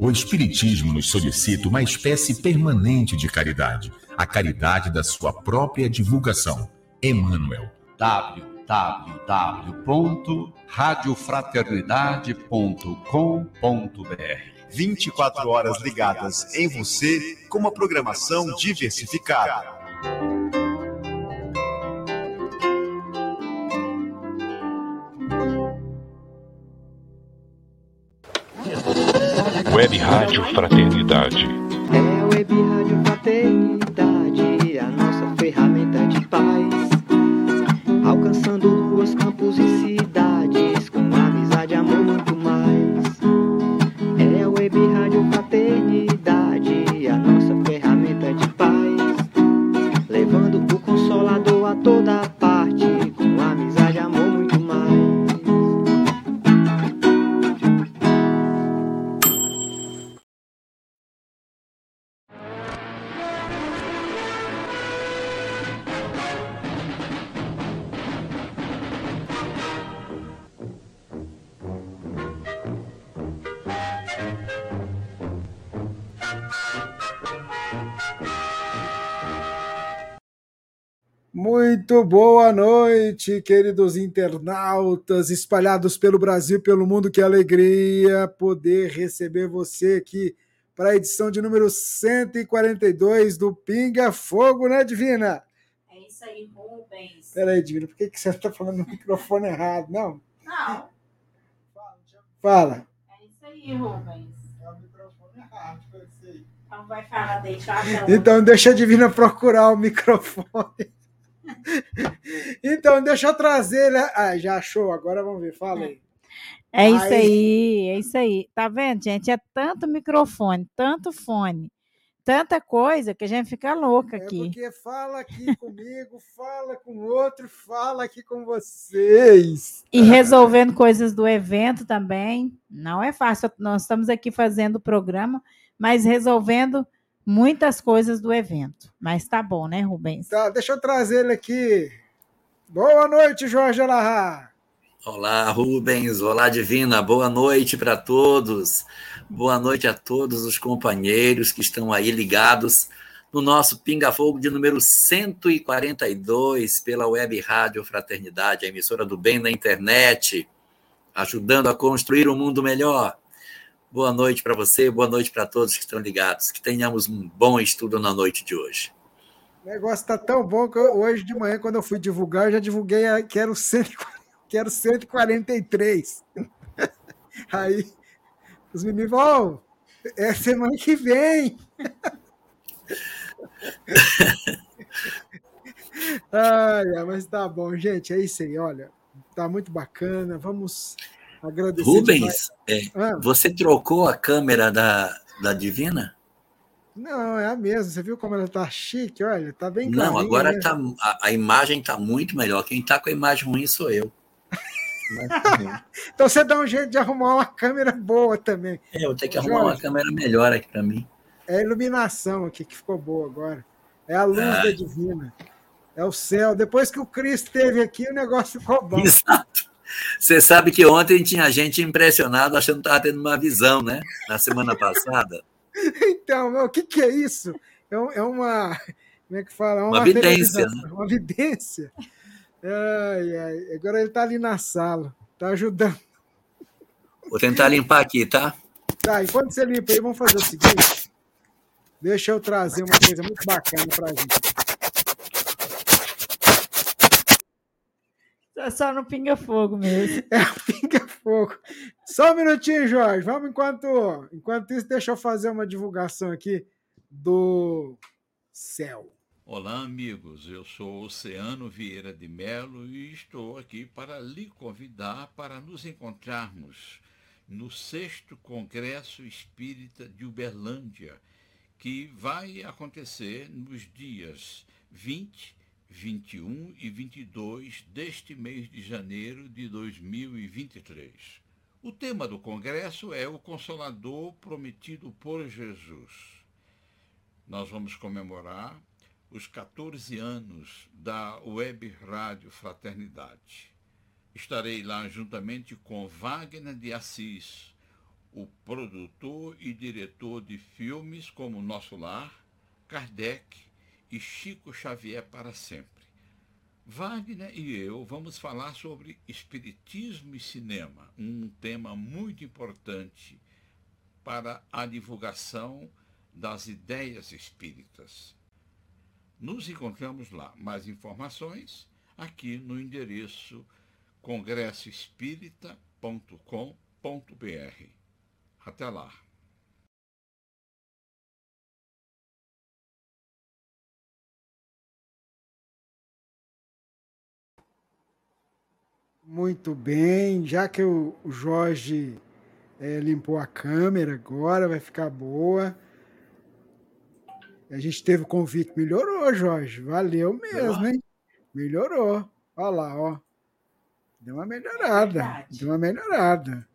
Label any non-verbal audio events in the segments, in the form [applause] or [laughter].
O Espiritismo nos solicita uma espécie permanente de caridade, a caridade da sua própria divulgação. Emmanuel. www.radiofraternidade.com.br 24 horas ligadas em você com uma programação diversificada. Web Rádio Fraternidade. É Web Rádio Fraternidade, a nossa ferramenta de paz. Alcançando ruas, campos e Muito boa noite, queridos internautas espalhados pelo Brasil e pelo mundo. Que alegria poder receber você aqui para a edição de número 142 do Pinga Fogo, né, Divina? É isso aí, Rubens. Peraí, Divina, por que, que você está falando no microfone errado? Não? Não, Fala. é isso aí, Rubens. Então vai falar, deixa a Então, deixa a Divina procurar o microfone. [laughs] Então, deixa eu trazer ele. Ah, já achou, agora vamos ver, fala aí. É isso Aí- aí, é isso aí. Tá vendo, gente? É tanto microfone, tanto fone, tanta coisa que a gente fica louca É aqui. porque fala aqui [laughs] comigo, fala com outro, fala aqui com vocês. E resolvendo coisas do evento também. Não é fácil. Nós estamos aqui fazendo o programa, mas resolvendo muitas coisas do evento. Mas tá bom, né, Rubens? Tá, deixa eu trazer ele aqui. Boa noite, Jorge Alahá. Olá, Rubens. Olá, Divina. Boa noite para todos. Boa noite a todos os companheiros que estão aí ligados no nosso Pinga Fogo de número 142 pela Web Rádio Fraternidade, a emissora do bem na internet, ajudando a construir um mundo melhor. Boa noite para você, boa noite para todos que estão ligados. Que tenhamos um bom estudo na noite de hoje. O negócio tá tão bom que eu- hoje de manhã, quando eu fui divulgar, eu já divulguei que era o 140 que era o 143. [laughs] Aí os meninos vão, é semana que vem. [laughs] Ai, mas tá bom, gente. É isso aí, olha. Tá muito bacana. Vamos agradecer. Rubens, é, Ah, você trocou a câmera da, da Divina? não, é a mesma. Você viu como ela tá chique? Olha, tá bem Não, agora né? tá, a, a imagem está muito melhor. Quem está com a imagem ruim sou eu. [laughs] Então você dá um jeito de arrumar uma câmera boa também. É, eu ter que arrumar uma Jorge. câmera melhor aqui para mim. É a iluminação aqui que ficou boa agora. É a luz Ah. da divina. É o céu. Depois que o Cristo esteve aqui, o negócio ficou bom. [laughs] Exato. Você sabe que ontem tinha gente impressionada achando que estava tendo uma visão, né? Na semana passada. Então, meu, o que, que é isso? É, é uma. Como é que fala? É Uma vidência, né? materialização, Uma vidência. Ai, ai. Agora ele está ali na sala. Está ajudando. Vou tentar limpar aqui, tá? Tá, enquanto você limpa aí, vamos fazer o seguinte. Deixa eu trazer uma coisa muito bacana para a gente. É só no pinga-fogo mesmo. [laughs] É o pinga-fogo. Só um minutinho, Jorge. Vamos enquanto. Enquanto isso, deixa eu fazer uma divulgação aqui do céu. Olá, amigos. Eu sou Oceano Vieira de Melo e estou aqui para lhe convidar para nos encontrarmos no sexto Congresso Espírita de Uberlândia, que vai acontecer nos dias 20, 21 e 22 deste mês de janeiro de 2023. O tema do congresso é o Consolador prometido por Jesus. Nós vamos comemorar os 14 anos da Web Rádio Fraternidade. Estarei lá juntamente com Wagner de Assis, o produtor e diretor de filmes como Nosso Lar, Kardec e Chico Xavier para sempre. Wagner e eu vamos falar sobre espiritismo e cinema, um tema muito importante para a divulgação das ideias espíritas. Nos encontramos lá. Mais informações aqui no endereço congressoespírita.com.br. Até lá. Muito bem, já que o Jorge é, limpou a câmera agora, vai ficar boa. A gente teve o convite, melhorou, Jorge, valeu mesmo, hein? Melhorou. Olha lá, ó. Deu uma melhorada, é deu uma melhorada.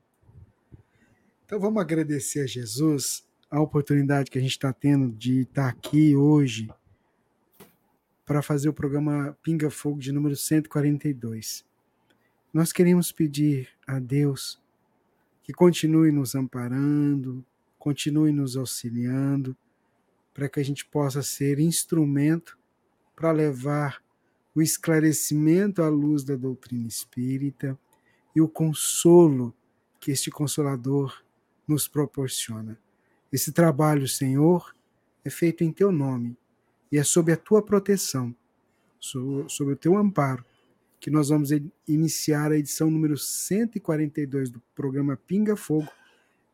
Então vamos agradecer a Jesus a oportunidade que a gente está tendo de estar tá aqui hoje para fazer o programa Pinga Fogo de número 142. Nós queremos pedir a Deus que continue nos amparando, continue nos auxiliando, para que a gente possa ser instrumento para levar o esclarecimento à luz da doutrina espírita e o consolo que este consolador nos proporciona. Esse trabalho, Senhor, é feito em teu nome e é sob a tua proteção, sob o teu amparo, que nós vamos iniciar a edição número 142 do programa Pinga Fogo,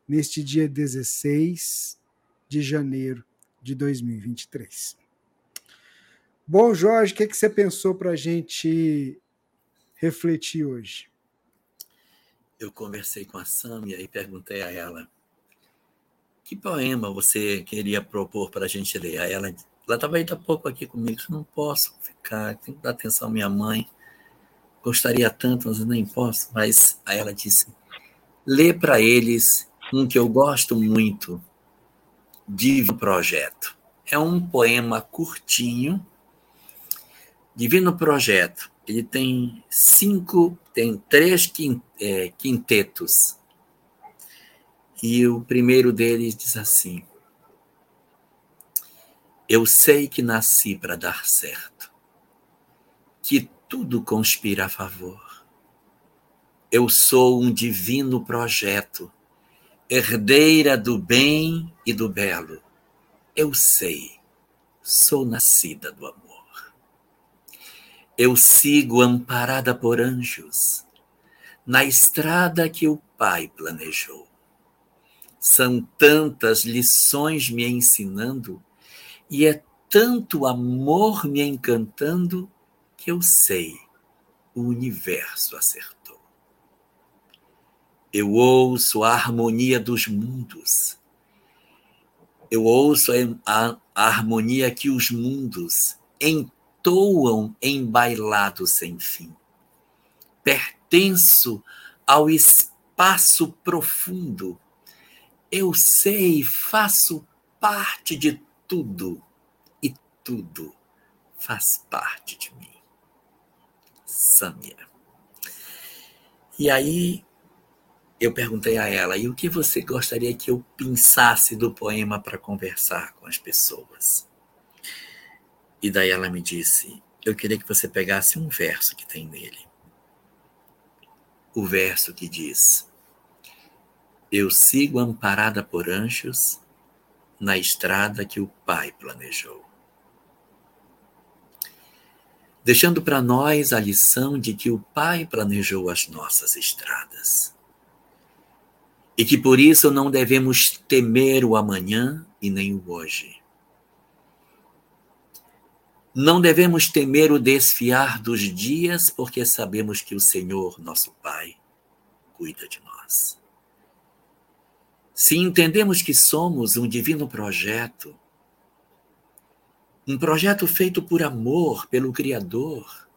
neste dia 16 de janeiro de 2023. Bom, Jorge, o que, é que você pensou para a gente refletir hoje? Eu conversei com a Sâmia e perguntei a ela que poema você queria propor para a gente ler. Aí ela estava ainda há pouco aqui comigo, não posso ficar, tenho que dar atenção à minha mãe gostaria tanto, mas nem posso. Mas aí ela disse: lê para eles um que eu gosto muito, Divino Projeto. É um poema curtinho, Divino Projeto. Ele tem cinco, tem três é, quintetos. E o primeiro deles diz assim: Eu sei que nasci para dar certo, que tudo conspira a favor. Eu sou um divino projeto, herdeira do bem e do belo. Eu sei, sou nascida do amor. Eu sigo amparada por anjos, na estrada que o Pai planejou. São tantas lições me ensinando, e é tanto amor me encantando, que eu sei, o universo acertou. Eu ouço a harmonia dos mundos. Eu ouço a, harmonia que os mundos entoam em bailado sem fim. Pertenço ao espaço profundo. Eu sei, faço parte de tudo e tudo faz parte de mim. Sâmia. E aí eu perguntei a ela: e o que você gostaria que eu pensasse do poema para conversar com as pessoas? E daí ela me disse: eu queria que você pegasse um verso que tem nele. O verso que diz: Eu sigo amparada por anjos na estrada que o Pai planejou deixando para nós a lição de que o Pai planejou as nossas estradas. E que por isso não devemos temer o amanhã e nem o hoje. Não devemos temer o desfiar dos dias, porque sabemos que o Senhor, nosso Pai, cuida de nós. Se entendemos que somos um divino projeto, um projeto feito por amor, pelo Criador,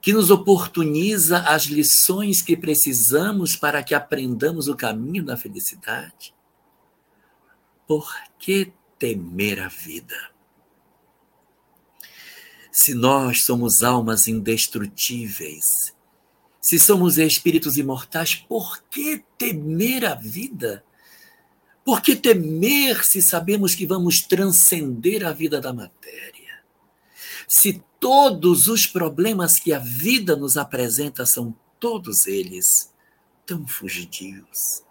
que nos oportuniza as lições que precisamos para que aprendamos o caminho da felicidade. Por que temer a vida? Se nós somos almas indestrutíveis, Se somos espíritos imortais, por que temer a vida? Por que temer se sabemos que vamos transcender a vida da matéria? Se todos os problemas que a vida nos apresenta são todos eles tão fugidios.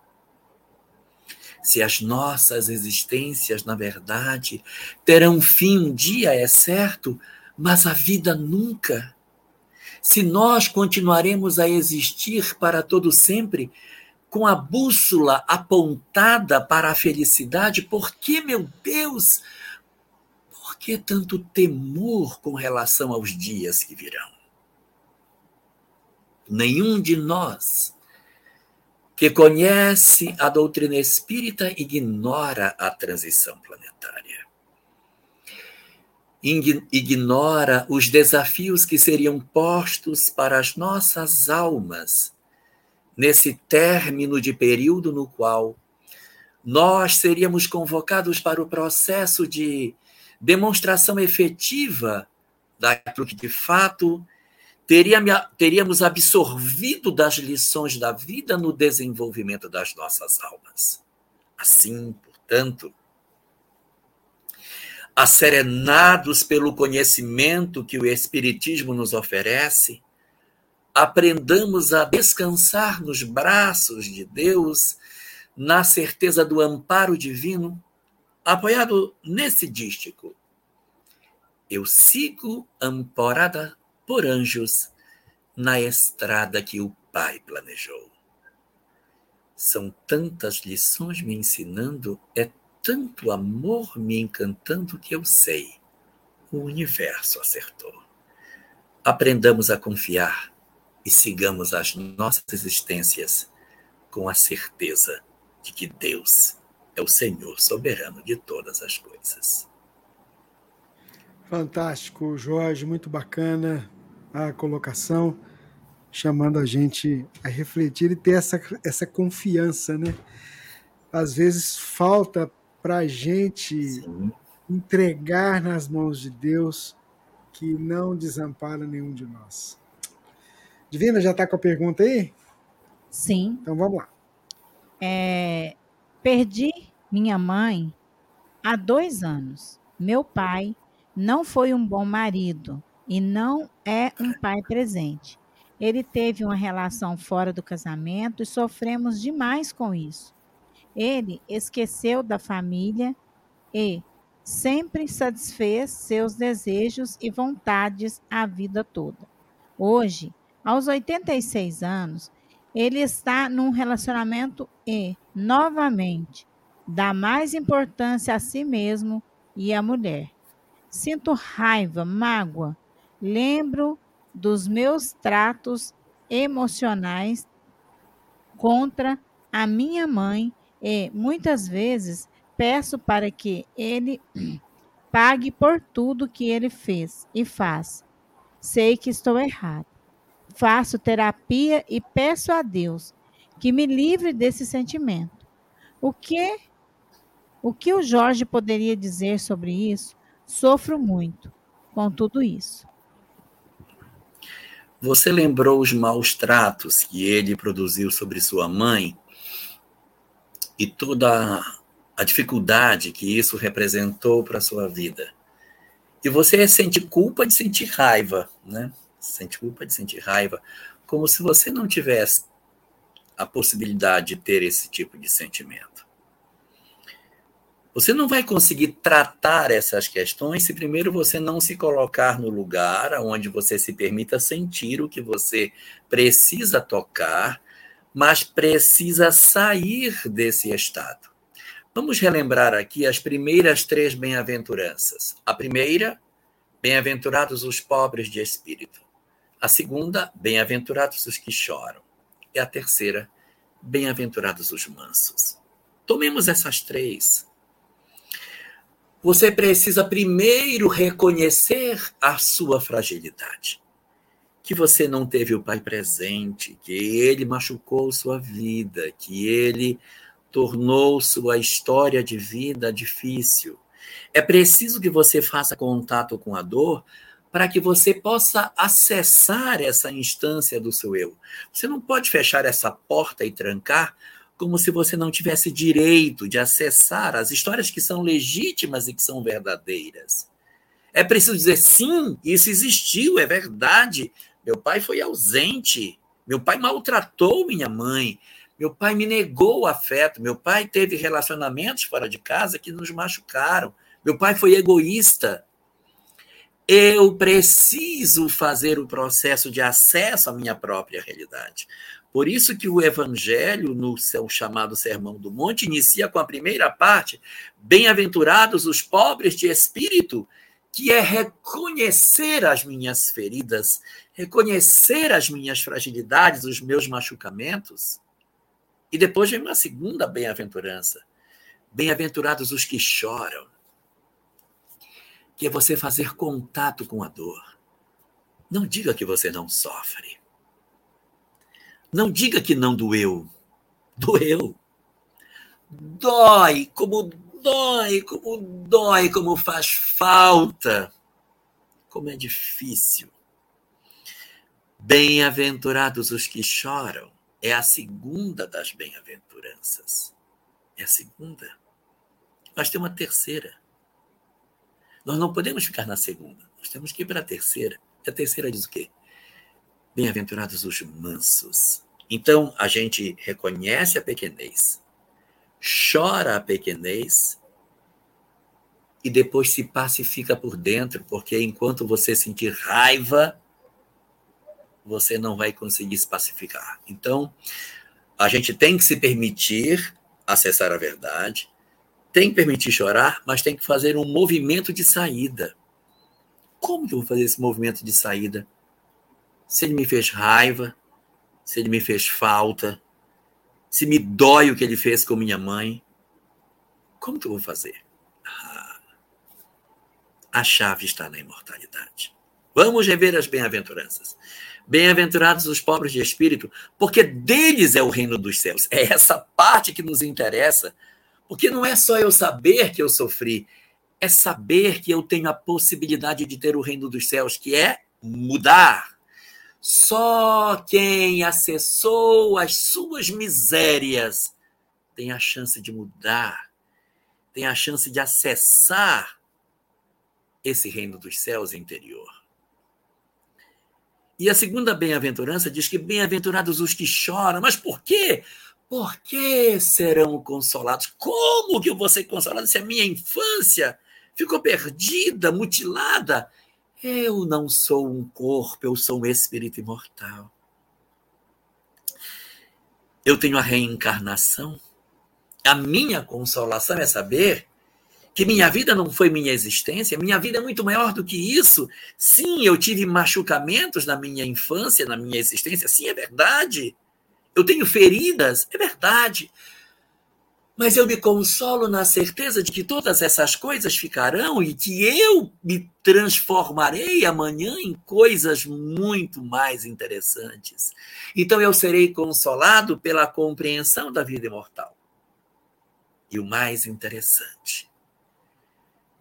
Se as nossas existências, na verdade, terão fim um dia, é certo, mas a vida nunca. Se nós continuaremos a existir para todo sempre, com a bússola apontada para a felicidade, por que, meu Deus, por que tanto temor com relação aos dias que virão? Nenhum de nós que conhece a doutrina espírita ignora a transição planetária. Ignora os desafios que seriam postos para as nossas almas nesse término de período no qual nós seríamos convocados para o processo de demonstração efetiva daquilo que de fato teríamos absorvido das lições da vida no desenvolvimento das nossas almas. Assim, portanto, acerenados pelo conhecimento que o Espiritismo nos oferece, aprendamos a descansar nos braços de Deus, na certeza do amparo divino, apoiado nesse dístico. Eu sigo amparada por anjos na estrada que o Pai planejou. São tantas lições me ensinando, é tanto amor me encantando que eu sei, o universo acertou. Aprendamos a confiar e sigamos as nossas existências com a certeza de que Deus é o Senhor soberano de todas as coisas. Fantástico, Jorge, muito bacana a colocação, chamando a gente a refletir e ter essa, essa confiança, né? Às vezes falta para a gente Sim. entregar nas mãos de Deus que não desampara nenhum de nós. Divina, já está com a pergunta aí? Sim. Então vamos lá. É, perdi minha mãe há dois anos. Meu pai não foi um bom marido e não é um pai presente. Ele teve uma relação fora do casamento e sofremos demais com isso. Ele esqueceu da família e sempre satisfez seus desejos e vontades a vida toda. Hoje, aos 86 anos, ele está num relacionamento e, novamente, dá mais importância a si mesmo e à mulher. Sinto raiva, mágoa, lembro dos meus tratos emocionais contra a minha mãe e muitas vezes peço para que ele [clears throat] pague por tudo que ele fez e faz. Sei que estou errado. Faço terapia e peço a Deus que me livre desse sentimento. O que o que o Jorge poderia dizer sobre isso? Sofro muito com tudo isso. Você lembrou os maus tratos que ele produziu sobre sua mãe e toda a dificuldade que isso representou para sua vida. E você sente culpa de sentir raiva, né? Sente culpa de sentir raiva, como se você não tivesse a possibilidade de ter esse tipo de sentimento. Você não vai conseguir tratar essas questões se primeiro você não se colocar no lugar onde você se permita sentir o que você precisa tocar, mas precisa sair desse estado. Vamos relembrar aqui as primeiras três bem-aventuranças. A primeira, bem-aventurados os pobres de espírito. A segunda, bem-aventurados os que choram. E a terceira, bem-aventurados os mansos. Tomemos essas três você precisa primeiro reconhecer a sua fragilidade. Que você não teve o pai presente, que ele machucou sua vida, que ele tornou sua história de vida difícil. É preciso que você faça contato com a dor para que você possa acessar essa instância do seu eu. Você não pode fechar essa porta e trancar como se você não tivesse direito de acessar as histórias que são legítimas e que são verdadeiras. É preciso dizer sim, isso existiu, é verdade. Meu pai foi ausente, meu pai maltratou minha mãe, meu pai me negou o afeto, meu pai teve relacionamentos fora de casa que nos machucaram, meu pai foi egoísta. Eu preciso fazer o processo de acesso à minha própria realidade. Por isso que o Evangelho, no seu chamado Sermão do Monte, inicia com a primeira parte: Bem-aventurados os pobres de espírito, que é reconhecer as minhas feridas, reconhecer as minhas fragilidades, os meus machucamentos. E depois vem uma segunda bem-aventurança. Bem-aventurados os que choram, que é você fazer contato com a dor. Não diga que você não sofre. Não diga que não doeu. Doeu. Dói, como dói, como dói, como faz falta. Como é difícil. Bem-aventurados os que choram. É a segunda das bem-aventuranças. É a segunda. Mas tem uma terceira. Nós não podemos ficar na segunda. Nós temos que ir para a terceira. E a terceira diz o quê? Bem-aventurados os mansos. Então, a gente reconhece a pequenez, chora a pequenez e depois se pacifica por dentro, porque enquanto você sentir raiva, você não vai conseguir se pacificar. Então, a gente tem que se permitir acessar a verdade, tem que permitir chorar, mas tem que fazer um movimento de saída. Como que eu vou fazer esse movimento de saída? se ele me fez raiva, se ele me fez falta, se me dói o que ele fez com minha mãe, como que eu vou fazer? Ah, a chave está na imortalidade. Vamos rever as bem-aventuranças. Bem-aventurados os pobres de espírito, porque deles é o reino dos céus. É essa parte que nos interessa, porque não é só eu saber que eu sofri, é saber que eu tenho a possibilidade de ter o reino dos céus, que é mudar só quem acessou as suas misérias tem a chance de mudar, tem a chance de acessar esse reino dos céus interior. E a segunda bem-aventurança diz que bem-aventurados os que choram. Mas por quê? Por que serão consolados? Como que eu vou ser consolado se a minha infância ficou perdida, mutilada? Eu não sou um corpo, eu sou um espírito imortal. Eu tenho a reencarnação. A minha consolação é saber que minha vida não foi minha existência, minha vida é muito maior do que isso. Sim, eu tive machucamentos na minha infância, na minha existência, sim, é verdade. Eu tenho feridas, é verdade. Mas eu me consolo na certeza de que todas essas coisas ficarão e que eu me transformarei amanhã em coisas muito mais interessantes. Então eu serei consolado pela compreensão da vida imortal. E o mais interessante,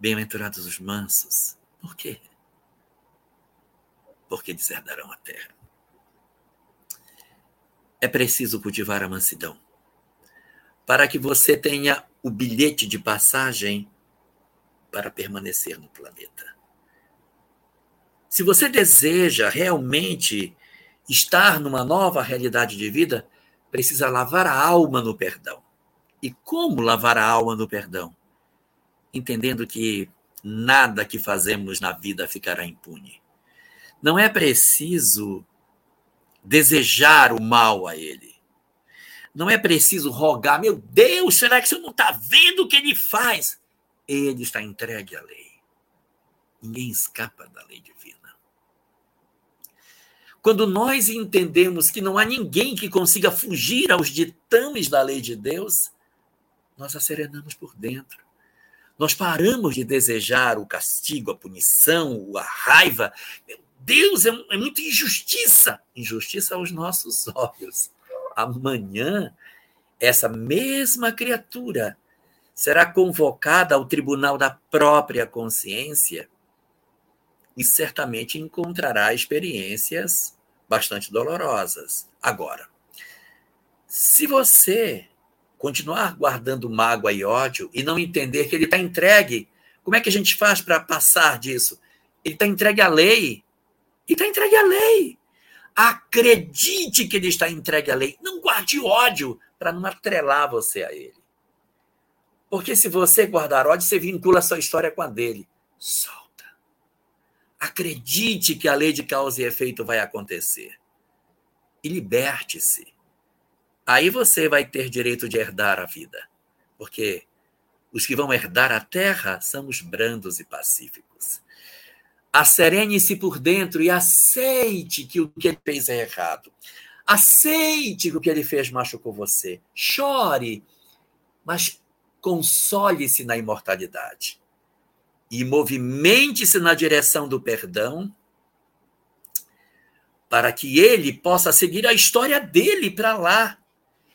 bem-aventurados os mansos. Por quê? Porque deserdarão a terra. É preciso cultivar a mansidão para que você tenha o bilhete de passagem para permanecer no planeta. Se você deseja realmente estar numa nova realidade de vida, precisa lavar a alma no perdão. E como lavar a alma no perdão? Entendendo que nada que fazemos na vida ficará impune. Não é preciso desejar o mal a ele. Não é preciso rogar, meu Deus, será que você não está vendo o que ele faz? Ele está entregue à lei. Ninguém escapa da lei divina. Quando nós entendemos que não há ninguém que consiga fugir aos ditames da lei de Deus, nós acerenamos por dentro. Nós paramos de desejar o castigo, a punição, a raiva. Meu Deus, é, é muita injustiça. Injustiça aos nossos [laughs] olhos amanhã, essa mesma criatura será convocada ao tribunal da própria consciência e certamente encontrará experiências bastante dolorosas. Agora, se você continuar guardando mágoa e ódio e não entender que ele está entregue, como é que a gente faz para passar disso? Ele está entregue à lei. Ele está entregue à lei. Acredite que ele está entregue à lei. Não guarde ódio para não atrelar você a ele. Porque se você guardar ódio, você vincula a sua história com a dele. Solta. Acredite que a lei de causa e efeito vai acontecer. E liberte-se. Aí você vai ter direito de herdar a vida. Porque os que vão herdar a terra são os brandos e pacíficos. Acerene-se por dentro e aceite que o que ele fez é errado. Aceite que o que ele fez machucou você. Chore, mas console-se na imortalidade. E movimente-se na direção do perdão, para que ele possa seguir a história dele para lá.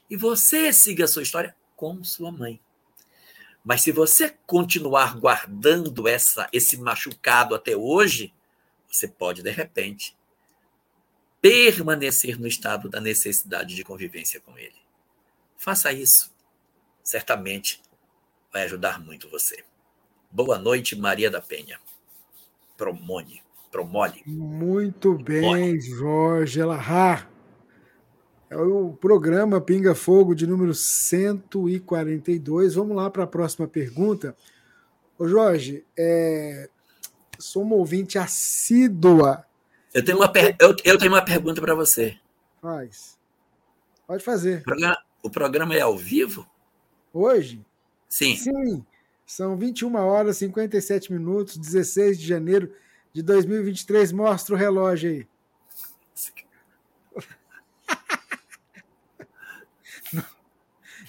E você siga a sua história com sua mãe. Mas se você continuar guardando essa, esse machucado até hoje, você pode, de repente, permanecer no estado da necessidade de convivência com ele. Faça isso. Certamente vai ajudar muito você. Boa noite, Maria da Penha. Promone, promole. Muito bem, Jorge Elahar. É o programa Pinga Fogo de número 142. Vamos lá para a próxima pergunta. Ô Jorge, é... sou uma ouvinte assídua. Eu tenho uma, per... eu, eu tenho uma pergunta para você. Faz. Pode fazer. O programa, o programa é ao vivo? Hoje? Sim. Sim. São 21 horas e 57 minutos, 16 de janeiro de 2023. Mostra o relógio aí.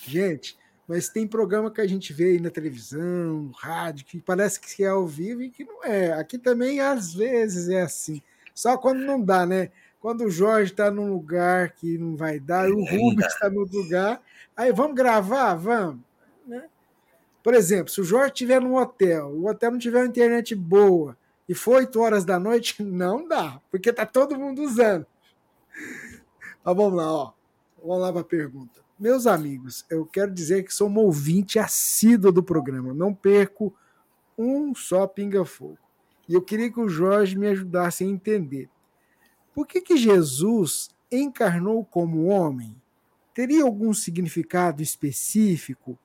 Gente, mas tem programa que a gente vê aí na televisão, no rádio, que parece que é ao vivo e que não é. Aqui também, às vezes, é assim. Só quando não dá, né? Quando o Jorge está num lugar que não vai dar, o Rubens está no outro lugar, aí vamos gravar? Vamos. Né? Por exemplo, se o Jorge estiver num hotel, o hotel não tiver uma internet boa e for 8 horas da noite, [laughs] não dá, porque tá todo mundo usando. Mas vamos lá, ó. Vamos lá para a pergunta. Meus amigos, eu quero dizer que sou um ouvinte assíduo do programa. Não perco um só pinga-fogo. E eu queria que o Jorge me ajudasse a entender. Por que, que Jesus encarnou como homem? Teria algum significado específico?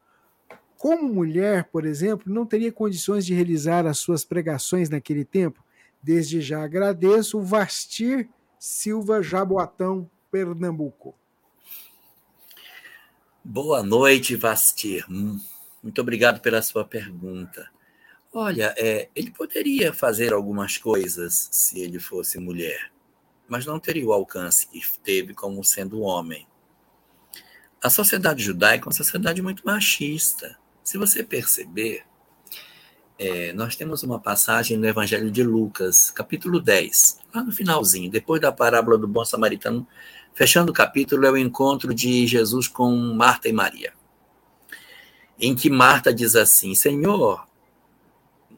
Como mulher, por exemplo, não teria condições de realizar as suas pregações naquele tempo? Desde já agradeço o Vastir Silva Jaboatão, Pernambuco. Boa noite, Vastir. Hum, muito obrigado pela sua pergunta. Olha, é, ele poderia fazer algumas coisas se ele fosse mulher, mas não teria o alcance que teve como sendo homem. A sociedade judaica é uma sociedade muito machista. Se você perceber, é, nós temos uma passagem no Evangelho de Lucas, capítulo 10, lá no finalzinho, depois da parábola do bom samaritano, Fechando o capítulo é o encontro de Jesus com Marta e Maria, em que Marta diz assim: Senhor,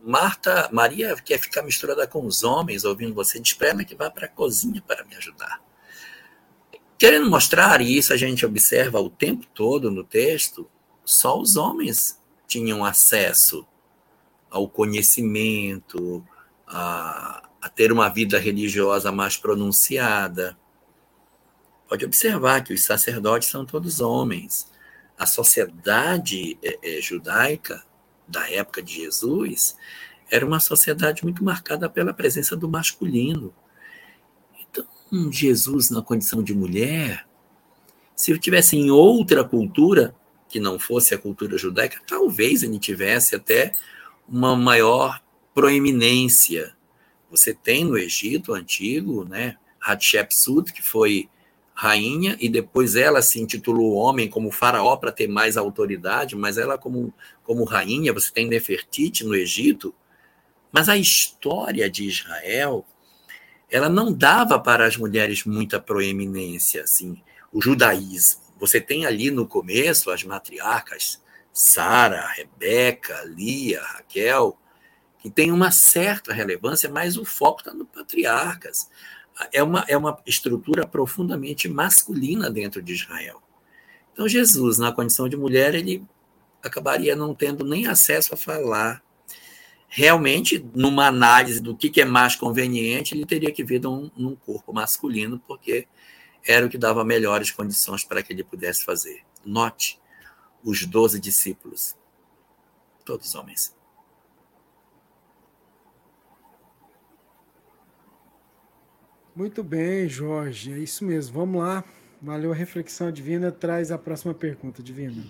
Marta, Maria quer ficar misturada com os homens, ouvindo você, diz para ela que vá para a cozinha para me ajudar. Querendo mostrar, e isso a gente observa o tempo todo no texto, só os homens tinham acesso ao conhecimento, a, a ter uma vida religiosa mais pronunciada. Pode observar que os sacerdotes são todos homens. A sociedade é, é, judaica da época de Jesus era uma sociedade muito marcada pela presença do masculino. Então, Jesus, na condição de mulher, se eu tivesse em outra cultura, que não fosse a cultura judaica, talvez ele tivesse até uma maior proeminência. Você tem no Egito antigo, né, Hatshepsut, que foi rainha e depois ela se intitulou homem como faraó para ter mais autoridade, mas ela como, como rainha, você tem Nefertiti no Egito, mas a história de Israel, ela não dava para as mulheres muita proeminência, assim, o judaísmo. Você tem ali no começo as matriarcas, Sara, Rebeca, Lia, Raquel, que tem uma certa relevância, mas o foco está no patriarcas. É uma, é uma estrutura profundamente masculina dentro de Israel. Então, Jesus, na condição de mulher, ele acabaria não tendo nem acesso a falar. Realmente, numa análise do que, é mais conveniente, ele teria que vir num, num corpo masculino, porque era o que dava melhores condições para que ele pudesse fazer. Note, os doze discípulos, todos homens. Muito bem, Jorge. É isso mesmo. Vamos lá. Valeu a reflexão divina. Traz a próxima pergunta, divina.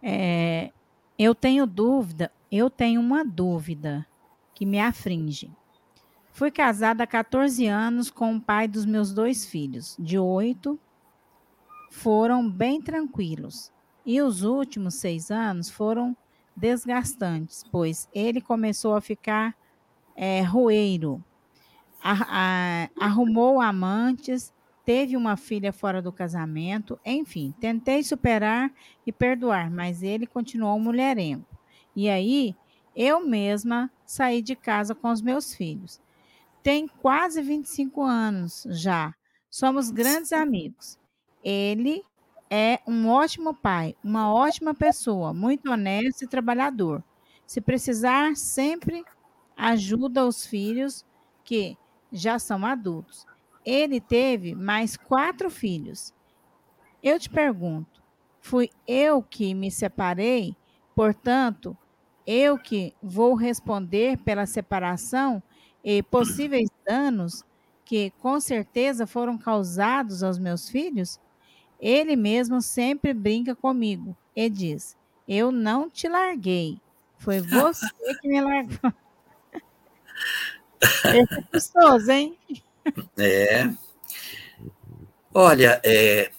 É, eu tenho dúvida, eu tenho uma dúvida que me afringe. Fui casada há 14 anos com o pai dos meus dois filhos, de oito, foram bem tranquilos. E os últimos seis anos foram desgastantes, pois ele começou a ficar é, roeiro, arrumou amantes, teve uma filha fora do casamento, enfim, tentei superar e perdoar, mas ele continuou mulherengo. E aí, eu mesma saí de casa com os meus filhos. Tem quase 25 anos já. Somos grandes amigos. Ele é um ótimo pai, uma ótima pessoa, muito honesto e trabalhador. Se precisar, sempre ajuda os filhos que já são adultos. Ele teve mais quatro filhos. Eu te pergunto, fui eu que me separei, portanto, eu que vou responder pela separação e possíveis danos que com certeza foram causados aos meus filhos? Ele mesmo sempre brinca comigo e diz: Eu não te larguei. Foi [laughs] você que me largou. É gostoso, hein? É. Olha, é,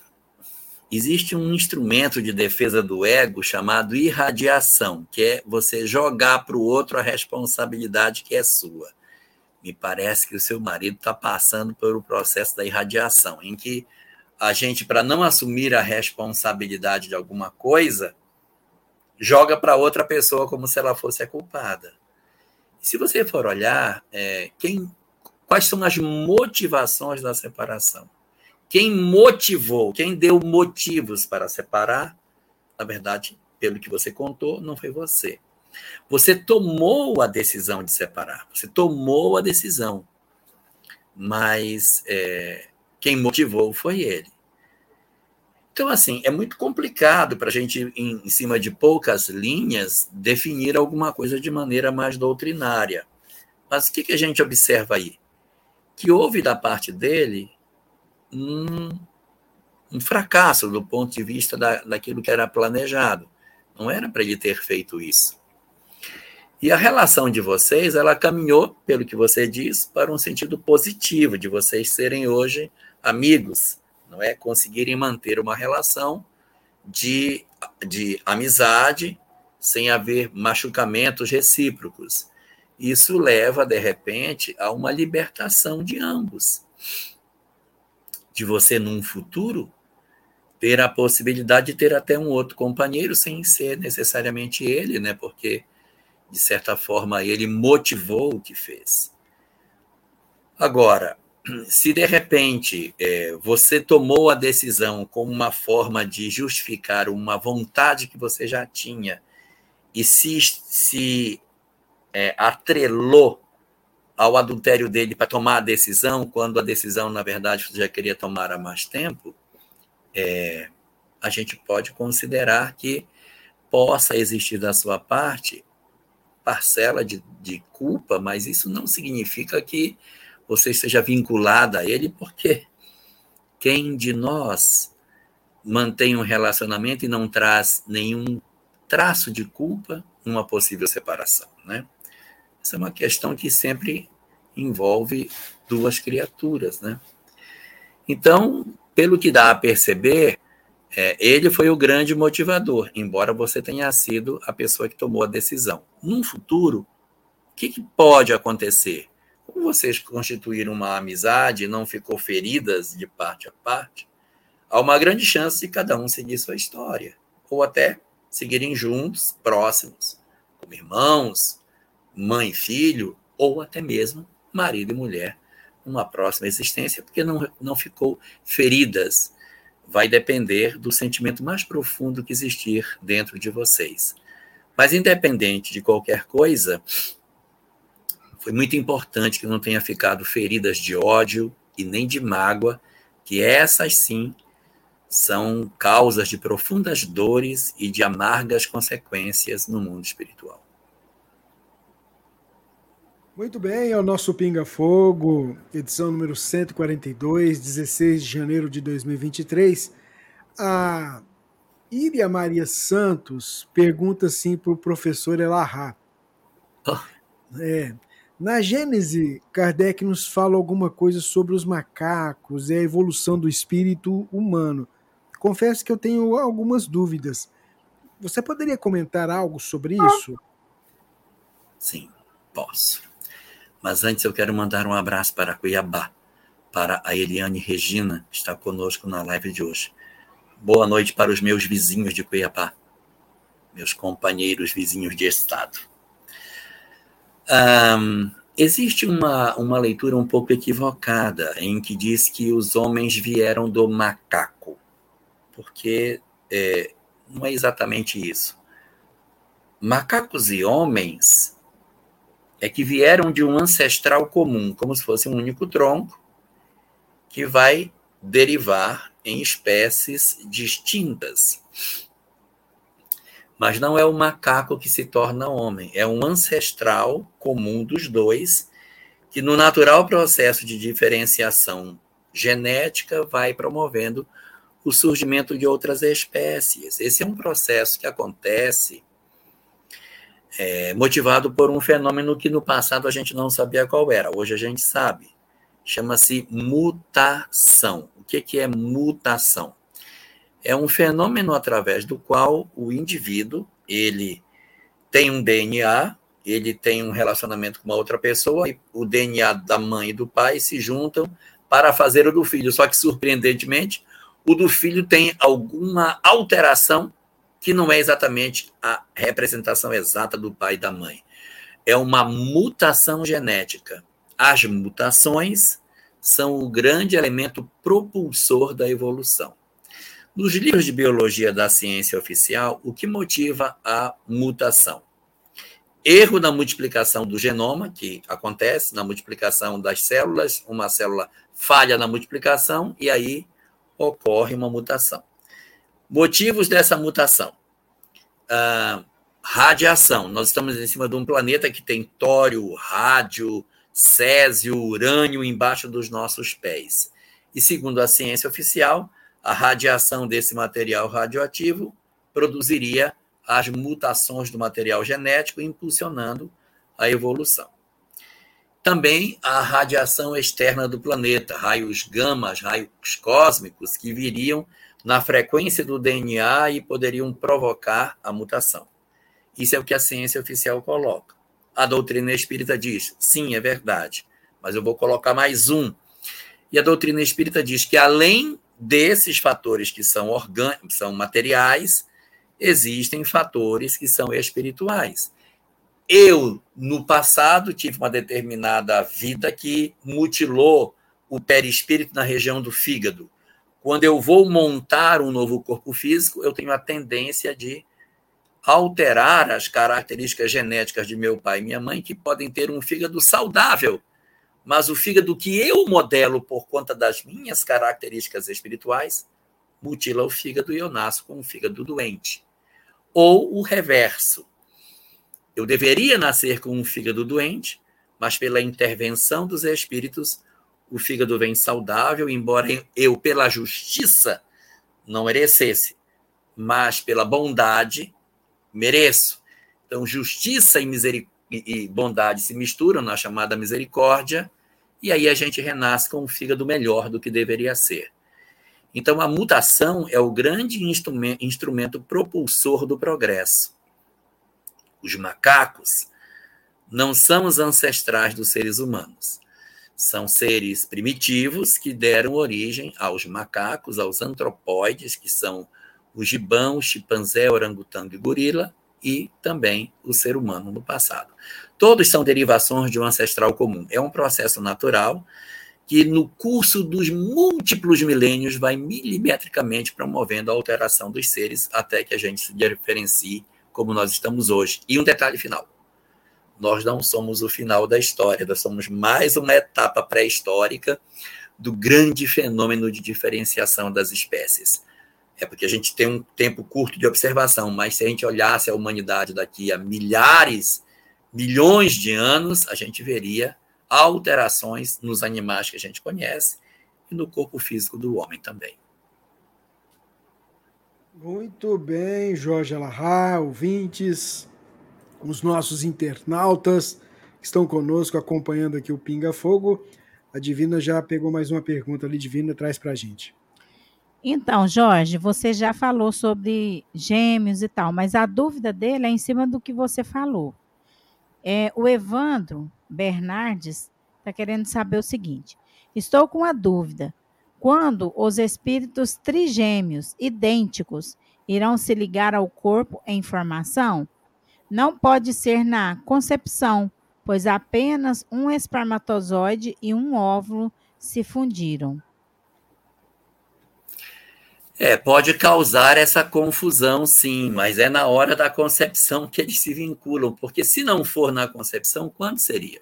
existe um instrumento de defesa do ego chamado irradiação, que é você jogar para o outro a responsabilidade que é sua. Me parece que o seu marido está passando pelo processo da irradiação, em que a gente, para não assumir a responsabilidade de alguma coisa, joga para outra pessoa como se ela fosse a culpada. Se você for olhar, é, quem, quais são as motivações da separação? Quem motivou, quem deu motivos para separar, na verdade, pelo que você contou, não foi você. Você tomou a decisão de separar, você tomou a decisão, mas é, quem motivou foi ele. Então, assim, é muito complicado para a gente, em, em, cima de poucas linhas, definir alguma coisa de maneira mais doutrinária. Mas o que, que a gente observa aí? Que houve da parte dele um, um fracasso do ponto de vista da, daquilo que era planejado. Não era para ele ter feito isso. E a relação de vocês, ela caminhou, pelo que você diz, para um sentido positivo, de vocês serem hoje amigos não é? Conseguirem manter uma relação de, de amizade sem haver machucamentos recíprocos. Isso leva, de repente, a uma libertação de ambos. De você, num futuro, ter a possibilidade de ter até um outro companheiro sem ser necessariamente ele, né? Porque, de certa forma, ele motivou o que fez. Agora, se de repente é, você tomou a decisão como uma forma de justificar uma vontade que você já tinha e se, se é, atrelou ao adultério dele para tomar a decisão, quando a decisão, na verdade, você já queria tomar há mais tempo, é, a gente pode considerar que possa existir da sua parte parcela de, de culpa, mas isso não significa que você esteja vinculada a ele, porque quem de nós mantém um relacionamento e não traz nenhum traço de culpa numa possível separação, né? Essa é uma questão que sempre envolve duas criaturas, né? Então, pelo que dá a perceber, é, ele foi o grande motivador, embora você tenha sido a pessoa que tomou a decisão. Num futuro, o que, que pode acontecer? Como vocês constituíram uma amizade e não ficou feridas de parte a parte, há uma grande chance de cada um seguir sua história, ou até seguirem juntos, próximos, como irmãos, mãe e filho, ou até mesmo marido e mulher, numa próxima existência, porque não, não ficou feridas. Vai depender do sentimento mais profundo que existir dentro de vocês. Mas, independente de qualquer coisa, foi muito importante que não tenha ficado feridas de ódio e nem de mágoa, que essas sim são causas de profundas dores e de amargas consequências no mundo espiritual. Muito bem, é o nosso Pinga Fogo, edição número 142, 16 de janeiro de 2023. A Iria Maria Santos pergunta assim para o professor Elahá. Oh. É, na Gênese, Kardec nos fala alguma coisa sobre os macacos e a evolução do espírito humano. Confesso que eu tenho algumas dúvidas. Você poderia comentar algo sobre isso? Sim, posso. Mas antes eu quero mandar um abraço para Cuiabá, para a Eliane Regina, que está conosco na live de hoje. Boa noite para os meus vizinhos de Cuiabá, meus companheiros vizinhos de estado. Um, existe uma, uma leitura um pouco equivocada em que diz que os homens vieram do macaco, porque é, não é exatamente isso. Macacos e homens é que vieram de um ancestral comum, como se fosse um único tronco, que vai derivar em espécies distintas. Mas não é o macaco que se torna homem, é um ancestral comum dos dois, que no natural processo de diferenciação genética vai promovendo o surgimento de outras espécies. Esse é um processo que acontece é, motivado por um fenômeno que no passado a gente não sabia qual era, hoje a gente sabe. Chama-se mutação. O que, que é mutação? É um fenômeno através do qual o indivíduo ele tem um DNA, ele tem um relacionamento com uma outra pessoa, e o DNA da mãe e do pai se juntam para fazer o do filho. Só que, surpreendentemente, o do filho tem alguma alteração que não é exatamente a representação exata do pai e da mãe. É uma mutação genética. As mutações são o grande elemento propulsor da evolução. Nos livros de biologia da ciência oficial, o que motiva a mutação? Erro na multiplicação do genoma, que acontece na multiplicação das células, uma célula falha na multiplicação e aí ocorre uma mutação. Motivos dessa mutação: ah, radiação. Nós estamos em cima de um planeta que tem tório, rádio, césio, urânio embaixo dos nossos pés. E segundo a ciência oficial, a radiação desse material radioativo produziria as mutações do material genético, impulsionando a evolução. Também a radiação externa do planeta, raios gamas, raios cósmicos, que viriam na frequência do DNA e poderiam provocar a mutação. Isso é o que a ciência oficial coloca. A doutrina espírita diz: sim, é verdade, mas eu vou colocar mais um. E a doutrina espírita diz que além desses fatores que são orgânicos, são materiais, existem fatores que são espirituais. Eu, no passado, tive uma determinada vida que mutilou o perispírito na região do fígado. Quando eu vou montar um novo corpo físico, eu tenho a tendência de alterar as características genéticas de meu pai e minha mãe, que podem ter um fígado saudável, mas o fígado que eu modelo por conta das minhas características espirituais mutila o fígado e eu nasço com um fígado doente. Ou o reverso. Eu deveria nascer com um fígado doente, mas pela intervenção dos espíritos, o fígado vem saudável, embora eu, pela justiça, não merecesse, mas pela bondade, mereço. Então, justiça e, miseric... e bondade se misturam na chamada misericórdia, e aí a gente renasce com um fígado melhor do que deveria ser. Então, a mutação é o grande instrumento propulsor do progresso. Os macacos não são os ancestrais dos seres humanos. São seres primitivos que deram origem aos macacos, aos antropóides, que são o gibão, o chimpanzé, orangotango e gorila, e também o ser humano no passado. Todos são derivações de um ancestral comum. É um processo natural que, no curso dos múltiplos milênios, vai milimetricamente promovendo a alteração dos seres até que a gente se diferencie como nós estamos hoje. E um detalhe final: nós não somos o final da história, nós somos mais uma etapa pré-histórica do grande fenômeno de diferenciação das espécies. É porque a gente tem um tempo curto de observação, mas se a gente olhasse a humanidade daqui a milhares, milhões de anos, a gente veria alterações nos animais que a gente conhece e no corpo físico do homem também. Muito bem, Jorge Alahá, ouvintes, os nossos internautas que estão conosco acompanhando aqui o Pinga Fogo. A Divina já pegou mais uma pergunta ali, Divina, traz para a gente. Então, Jorge, você já falou sobre gêmeos e tal, mas a dúvida dele é em cima do que você falou. É, o Evandro Bernardes está querendo saber o seguinte: estou com a dúvida. Quando os espíritos trigêmeos idênticos irão se ligar ao corpo em formação? Não pode ser na concepção, pois apenas um espermatozoide e um óvulo se fundiram. É, pode causar essa confusão, sim, mas é na hora da concepção que eles se vinculam, porque se não for na concepção, quando seria?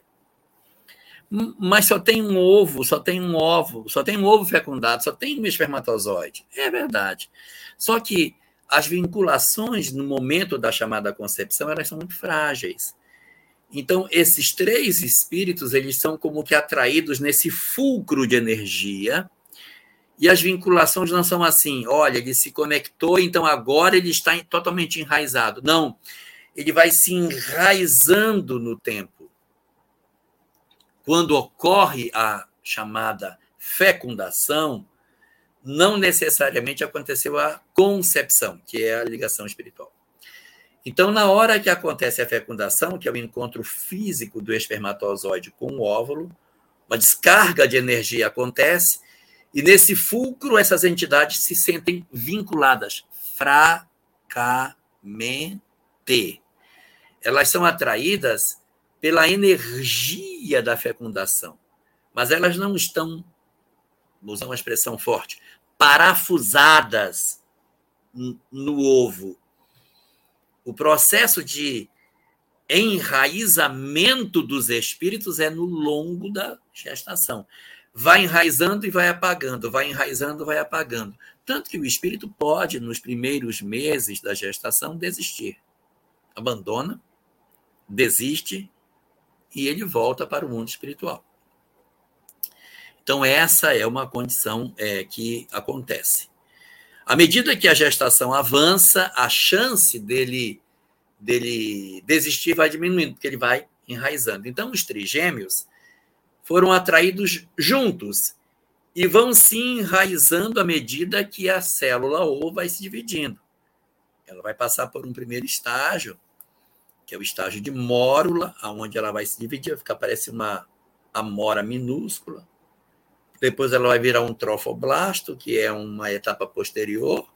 Mas só tem um ovo, só tem um ovo, só tem um ovo fecundado, só tem um espermatozoide. É verdade. Só que as vinculações no momento da chamada concepção, elas são muito frágeis. Então, esses três espíritos, eles são como que atraídos nesse fulcro de energia, e as vinculações não são assim, olha, ele se conectou, então agora ele está totalmente enraizado. Não, ele vai se enraizando no tempo. Quando ocorre a chamada fecundação, não necessariamente aconteceu a concepção, que é a ligação espiritual. Então, na hora que acontece a fecundação, que é o encontro físico do espermatozoide com o óvulo, uma descarga de energia acontece, e nesse fulcro, essas entidades se sentem vinculadas fracamente. Elas são atraídas pela energia da fecundação, mas elas não estão, vou usar uma expressão forte, parafusadas no ovo. O processo de enraizamento dos espíritos é no longo da gestação vai enraizando e vai apagando, vai enraizando, vai apagando. Tanto que o espírito pode, nos primeiros meses da gestação, desistir. Abandona, desiste e ele volta para o mundo espiritual. Então, essa é uma condição é, que acontece. À medida que a gestação avança, a chance dele, dele desistir vai diminuindo, porque ele vai enraizando. Então, os trigêmeos, foram atraídos juntos e vão se enraizando à medida que a célula ou vai se dividindo. Ela vai passar por um primeiro estágio, que é o estágio de mórula, aonde ela vai se dividir, vai ficar parece uma amora minúscula. Depois ela vai virar um trofoblasto, que é uma etapa posterior.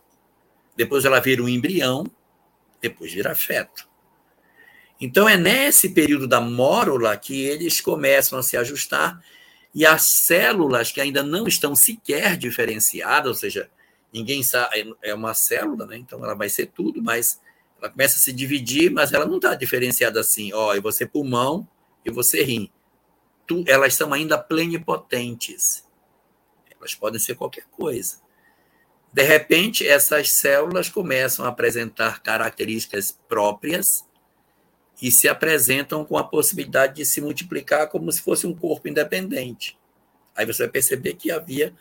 Depois ela vira um embrião, depois vira feto. Então, é nesse período da mórula que eles começam a se ajustar e as células que ainda não estão sequer diferenciadas, ou seja, ninguém sabe, é uma célula, né? então ela vai ser tudo, mas ela começa a se dividir, mas ela não está diferenciada assim, ó, eu vou ser pulmão e você rim. Tu, elas são ainda plenipotentes. Elas podem ser qualquer coisa. De repente, essas células começam a apresentar características próprias e se apresentam com a possibilidade de se multiplicar como se fosse um corpo independente. Aí você vai perceber que havia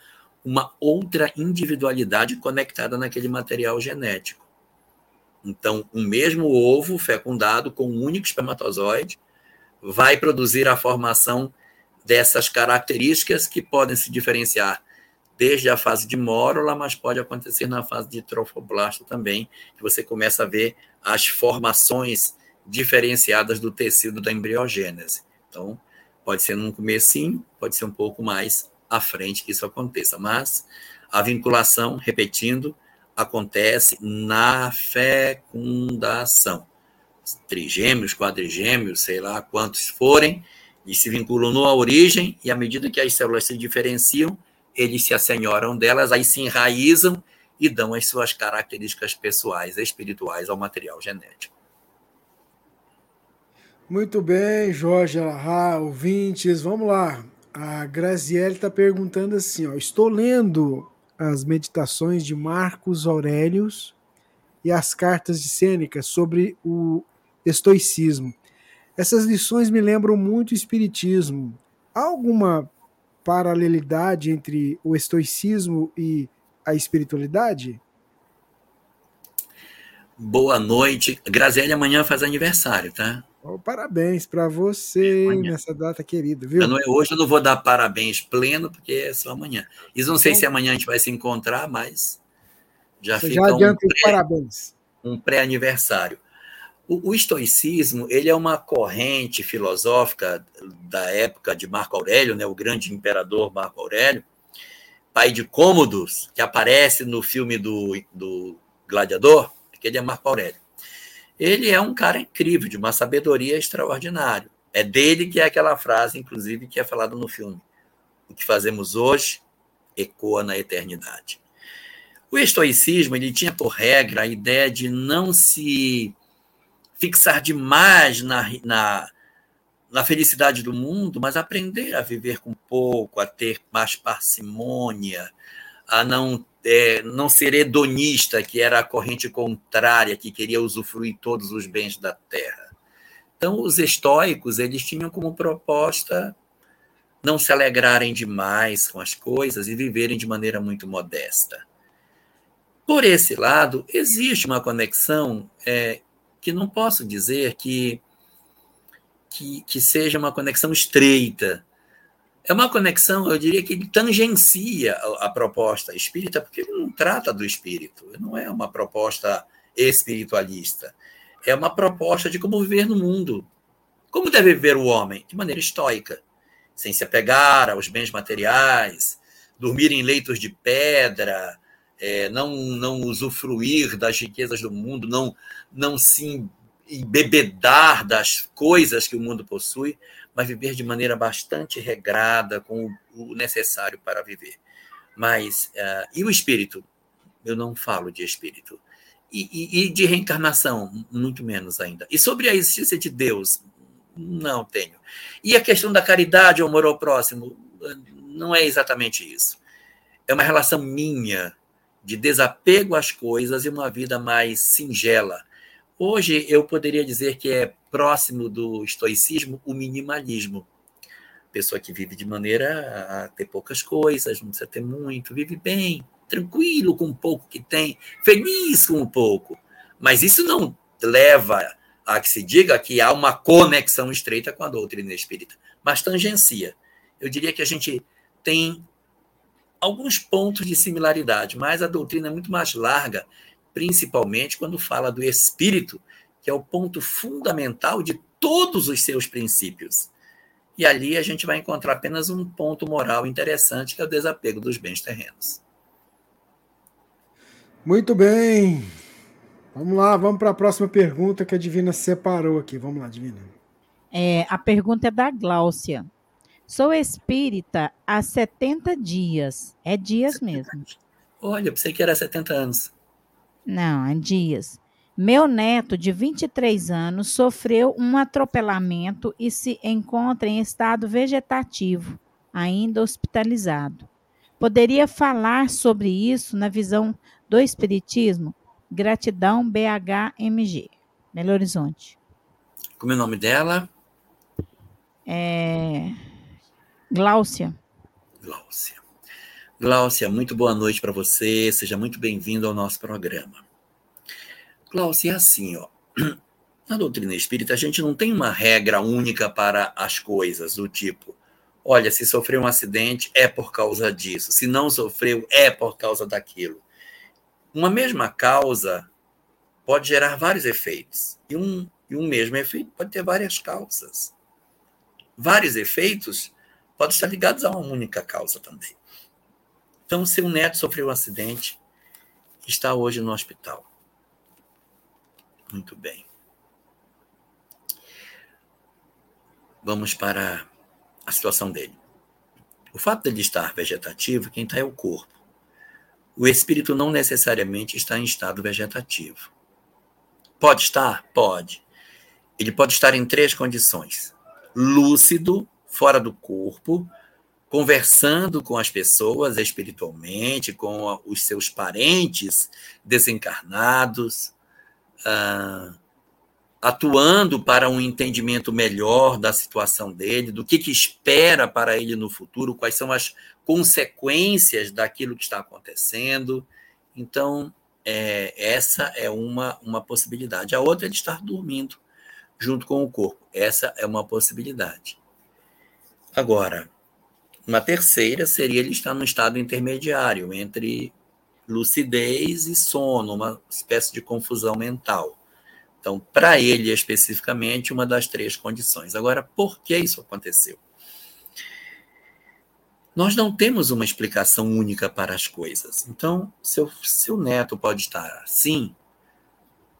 uma outra individualidade conectada naquele material genético. Então, o mesmo ovo fecundado com um único espermatozoide vai produzir a formação dessas características que podem se diferenciar desde a fase de mórula, mas pode acontecer na fase de trofoblasto também, que você começa a ver as formações diferenciadas do tecido da embriogênese. Então, pode ser num comecinho, pode ser um pouco mais à frente que isso aconteça, mas a vinculação, repetindo, acontece na fecundação. trigêmeos, quadrigêmeos, sei lá quantos forem, e se vinculam numa origem, e à medida que as células se diferenciam, eles se assenhoram delas, aí se enraizam e dão as suas características pessoais, espirituais ao material genético. Muito bem, Jorge Alahá, ouvintes, vamos lá. A Graziele está perguntando assim: ó, estou lendo as meditações de Marcos Aurelius e as cartas de Sêneca sobre o estoicismo. Essas lições me lembram muito o espiritismo. Há alguma paralelidade entre o estoicismo e a espiritualidade? Boa noite. Graziele amanhã faz aniversário, tá? Oh, parabéns para você nessa data querida, viu? Não, hoje eu não vou dar parabéns pleno, porque é só amanhã. E não sei se amanhã a gente vai se encontrar, mas já fica já adianta um pré, parabéns. Um pré-aniversário. O, o, estoicismo ele é uma corrente filosófica da época de Marco Aurélio, né, o grande imperador Marco Aurélio, pai de Cômodos, que aparece no filme do, do Gladiador, que ele é Marco Aurélio. Ele é um cara incrível, de uma sabedoria extraordinária. É dele que é aquela frase, inclusive, que é falada no filme. O que fazemos hoje ecoa na eternidade. O estoicismo ele tinha por regra a ideia de não se fixar demais na, na, na felicidade do mundo, mas aprender a viver com pouco, a ter mais parcimônia, a não, é, não ser hedonista, que era a corrente contrária, que queria usufruir todos os bens da terra. Então, os estoicos eles tinham como proposta não se alegrarem demais com as coisas e viverem de maneira muito modesta. Por esse lado, existe uma conexão é, que não posso dizer que, que, que seja uma conexão estreita. É uma conexão, eu diria que tangencia a, a proposta espírita, porque ele não trata do espírito, não é uma proposta espiritualista. É uma proposta de como viver no mundo. Como deve viver o homem? De maneira estoica, sem se apegar aos bens materiais, dormir em leitos de pedra, é, não, não usufruir das riquezas do mundo, não, não se embebedar das coisas que o mundo possui, mas viver de maneira bastante regrada, com o necessário para viver. Mas, uh, e o espírito? Eu não falo de espírito. E, e, e, de reencarnação, muito menos ainda. E sobre a existência de Deus, não tenho. E a questão da caridade, o amor ao próximo, não é exatamente isso. É uma relação minha de desapego às coisas e uma vida mais singela. Hoje eu poderia dizer que é próximo do estoicismo o minimalismo. Pessoa que vive de maneira a ter poucas coisas, não precisa ter muito, vive bem, tranquilo com o pouco que tem, feliz com o pouco. Mas isso não leva a que se diga que há uma conexão estreita com a doutrina espírita, mas tangencia. Eu diria que a gente tem alguns pontos de similaridade, mas a doutrina é muito mais larga, principalmente quando fala do espírito, que é o ponto fundamental de todos os seus princípios. E ali a gente vai encontrar apenas um ponto moral interessante, que é o desapego dos bens terrenos. Muito bem. Vamos lá, vamos para a próxima pergunta que a Divina separou aqui. Vamos lá, Divina. É, a pergunta é da Gláucia. Sou espírita há 70 dias. É dias 70. mesmo. Olha, pensei que era 70 anos. Não, é dias. Meu neto, de 23 anos, sofreu um atropelamento e se encontra em estado vegetativo, ainda hospitalizado. Poderia falar sobre isso na visão do Espiritismo? Gratidão, BHMG, Belo Horizonte. Como é o nome dela? É. Gláucia. Gláucia. Gláucia, muito boa noite para você. Seja muito bem-vindo ao nosso programa. É assim, ó. [clears throat] Na doutrina espírita, a gente não tem uma regra única para as coisas, do tipo, olha, se sofreu um acidente é por causa disso, se não sofreu é por causa daquilo. Uma mesma causa pode gerar vários efeitos, e um, e um mesmo efeito pode ter várias causas. Vários efeitos podem estar ligados a uma única causa também. Então, seu neto sofreu um acidente, está hoje no hospital. Muito bem. vamos para a situação dele. O fato dele estar vegetativo, quem está é o corpo. O espírito não necessariamente está em estado vegetativo. Pode estar? Pode. Ele pode estar em três condições: lúcido, fora do corpo, conversando com as pessoas espiritualmente, com os seus parentes desencarnados, ah, atuando para um entendimento melhor da situação dele, do que, que espera para ele no futuro, quais são as consequências daquilo que está acontecendo. Então, é, essa é uma, uma possibilidade. A outra é de estar dormindo junto com o corpo. Essa é uma possibilidade. Agora, uma terceira seria ele estar num estado intermediário entre lucidez e sono, uma espécie de confusão mental. Então, para ele especificamente, uma das três condições. Agora, por que isso aconteceu? Nós não temos uma explicação única para as coisas. Então, seu, seu neto pode estar assim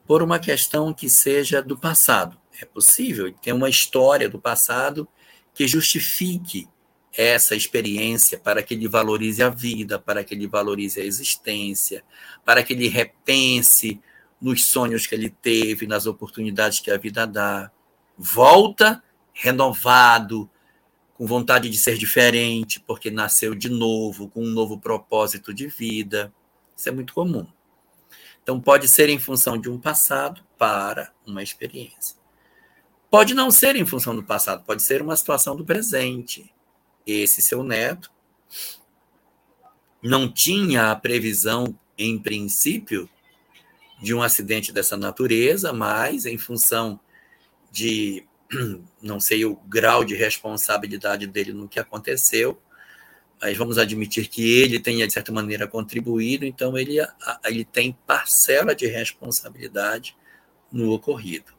por uma questão que seja do passado. É possível, tem uma história do passado que justifique essa experiência para que ele valorize a vida, para que ele valorize a existência, para que ele repense nos sonhos que ele teve, nas oportunidades que a vida dá. Volta renovado, com vontade de ser diferente, porque nasceu de novo, com um novo propósito de vida. Isso é muito comum. Então, pode ser em função de um passado para uma experiência. Pode não ser em função do passado, pode ser uma situação do presente. Esse seu neto não tinha a previsão, em princípio, de um acidente dessa natureza, mas em função de [clears throat] não sei o grau de responsabilidade dele no que aconteceu, mas vamos admitir que ele tenha, de certa maneira, contribuído, então ele, ele tem parcela de responsabilidade no ocorrido.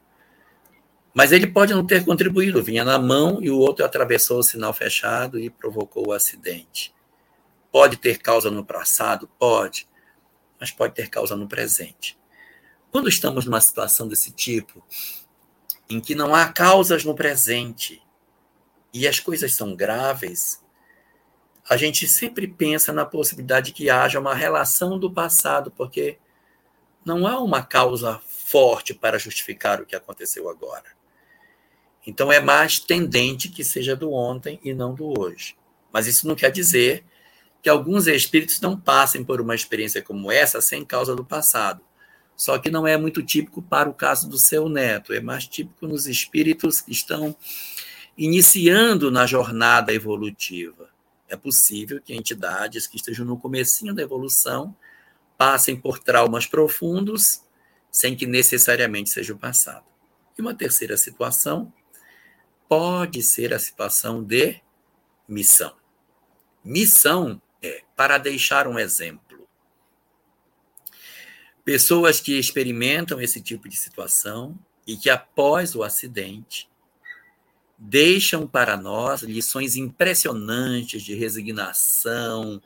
Mas ele pode não ter contribuído, vinha na mão e o outro atravessou o sinal fechado e provocou o acidente. Pode ter causa no passado? Pode, mas pode ter causa no presente. Quando estamos numa situação desse tipo, em que não há causas no presente e as coisas são graves, a gente sempre pensa na possibilidade de que haja uma relação do passado, porque não há uma causa forte para justificar o que aconteceu agora. Então é mais tendente que seja do ontem e não do hoje. Mas isso não quer dizer que alguns espíritos não passem por uma experiência como essa sem causa do passado. Só que não é muito típico para o caso do seu neto, é mais típico nos espíritos que estão iniciando na jornada evolutiva. É possível que entidades que estejam no comecinho da evolução passem por traumas profundos sem que necessariamente seja o passado. E uma terceira situação pode ser a situação de missão. Missão é para deixar um exemplo Pessoas que experimentam esse tipo de situação e que, após o acidente, deixam para nós lições impressionantes de resignação,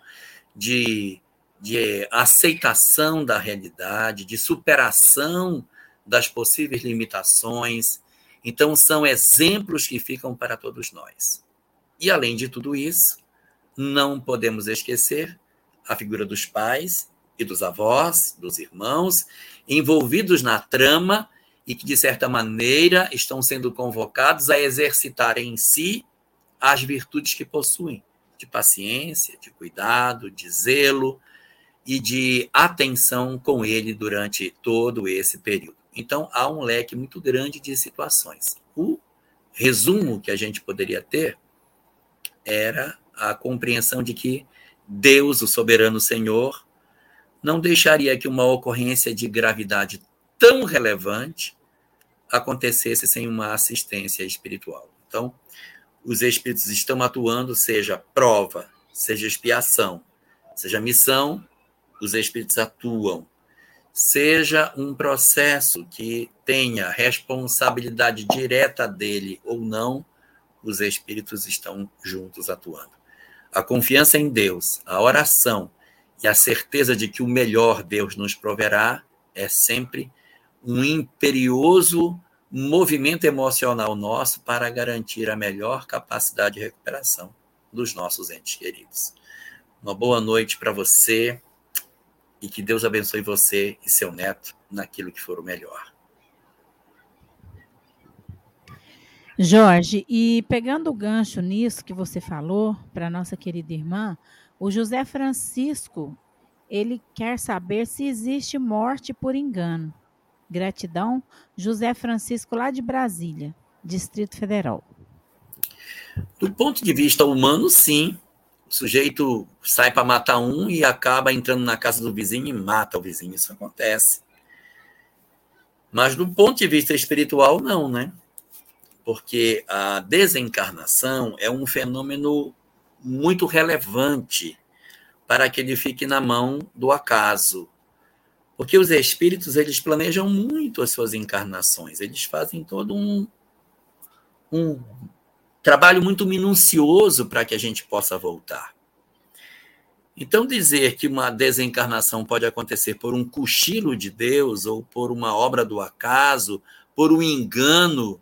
de, de aceitação da realidade, de superação das possíveis limitações. Então, são exemplos que ficam para todos nós. E, além de tudo isso, não podemos esquecer a figura dos pais e dos avós, dos irmãos, envolvidos na trama e que, de certa maneira, estão sendo convocados a exercitar em si as virtudes que possuem, de paciência, de cuidado, de zelo e de atenção com ele durante todo esse período. Então, há um leque muito grande de situações. O resumo que a gente poderia ter era a compreensão de que Deus, o soberano Senhor, não deixaria que uma ocorrência de gravidade tão relevante acontecesse sem uma assistência espiritual. Então, os espíritos estão atuando, seja prova, seja expiação, seja missão, os espíritos atuam. Seja um processo que tenha responsabilidade direta dele ou não, os espíritos estão juntos atuando. A confiança em Deus, a oração, e a certeza de que o melhor Deus nos proverá é sempre um imperioso movimento emocional nosso para garantir a melhor capacidade de recuperação dos nossos entes queridos. Uma boa noite para você e que Deus abençoe você e seu neto naquilo que for o melhor. Jorge, e pegando o gancho nisso que você falou para nossa querida irmã, o José Francisco, ele quer saber se existe morte por engano. Gratidão, José Francisco, lá de Brasília, Distrito Federal. Do ponto de vista humano, sim. O sujeito sai para matar um e acaba entrando na casa do vizinho e mata o vizinho. Isso acontece. Mas do ponto de vista espiritual, não, né? Porque a desencarnação é um fenômeno muito relevante para que ele fique na mão do acaso. Porque os espíritos, eles planejam muito as suas encarnações, eles fazem todo um, um trabalho muito minucioso para que a gente possa voltar. Então, dizer que uma desencarnação pode acontecer por um cochilo de Deus, ou por uma obra do acaso, por um engano,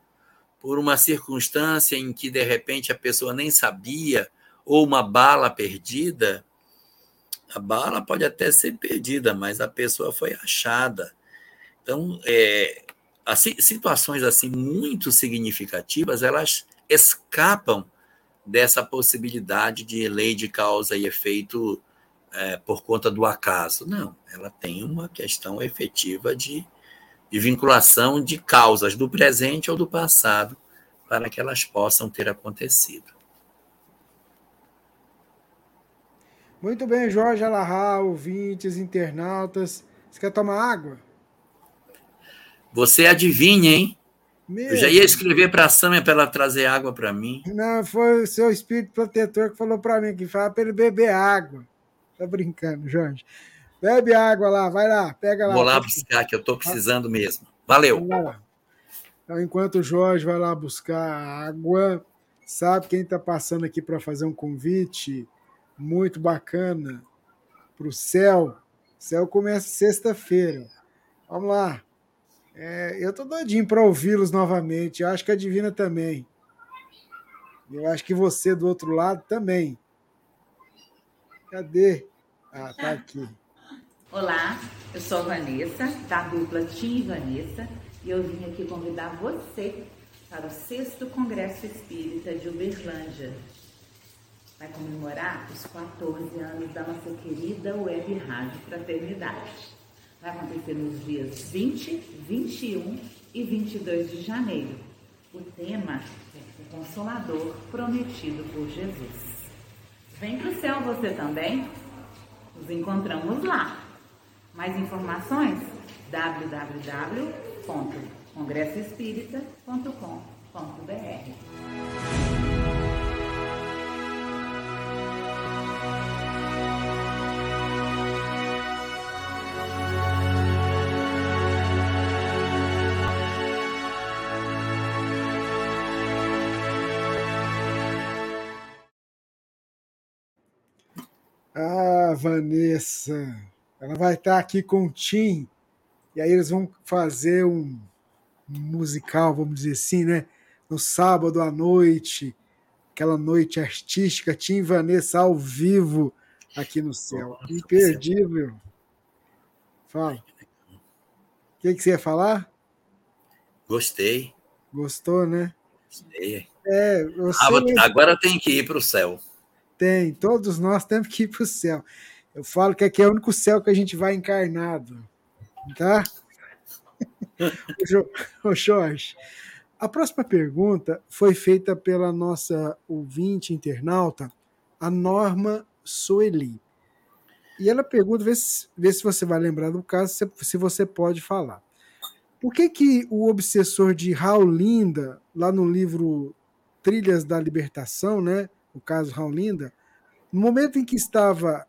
por uma circunstância em que, de repente, a pessoa nem sabia, ou uma bala perdida, a bala pode até ser perdida, mas a pessoa foi achada. Então, é, as situações assim muito significativas, elas escapam dessa possibilidade de lei de causa e efeito é, por conta do acaso. Não, ela tem uma questão efetiva de, de vinculação de causas do presente ou do passado para que elas possam ter acontecido. Muito bem, Jorge Alahá, ouvintes, internautas. Você quer tomar água? Você adivinha, hein? Meu Eu já ia escrever para a Samia para ela trazer água para mim. Não, foi o seu espírito protetor que falou para mim que fala para ele beber água. Tá brincando, Jorge. Bebe água lá, vai lá, pega lá. Vou lá buscar, que eu estou precisando mesmo. Valeu. Então, enquanto o Jorge vai lá buscar água, sabe quem está passando aqui para fazer um convite? muito bacana para o céu. O céu começa sexta-feira. Vamos lá. É, eu tô doidinho para ouvi-los novamente. Eu acho que a Divina também. Eu acho que você do outro lado também. Cadê? Ah, tá aqui. Olá, eu sou a Vanessa, da dupla Tim e Vanessa, e eu vim aqui convidar você para o sexto Congresso Espírita de Uberlândia, vai comemorar os 14 anos da nossa querida Web Rádio Fraternidade. Vai acontecer nos dias 20, 21 e 22 de janeiro. O tema é o Consolador Prometido por Jesus. Vem para o céu você também. Nos encontramos lá. Mais informações? www.congressoespírita.com.br Ah, Vanessa. Ela vai estar aqui com o Tim. E aí eles vão fazer um musical, vamos dizer assim, né? No sábado à noite, aquela noite artística, Tim e Vanessa ao vivo aqui no céu. Imperdível. Fala. O que, que você ia falar? Gostei. Gostou, né? Gostei. É, você... Agora tem que ir para o céu. Tem, todos nós temos que ir para o céu. Eu falo que aqui é o único céu que a gente vai encarnado. Tá? [laughs] Ô Jorge, a próxima pergunta foi feita pela nossa ouvinte internauta, a Norma Soeli. E ela pergunta, vê se, vê se você vai lembrar do caso, se, se você pode falar. Por que, que o obsessor de Raulinda, lá no livro Trilhas da Libertação, né, o caso Raulinda, no momento em que estava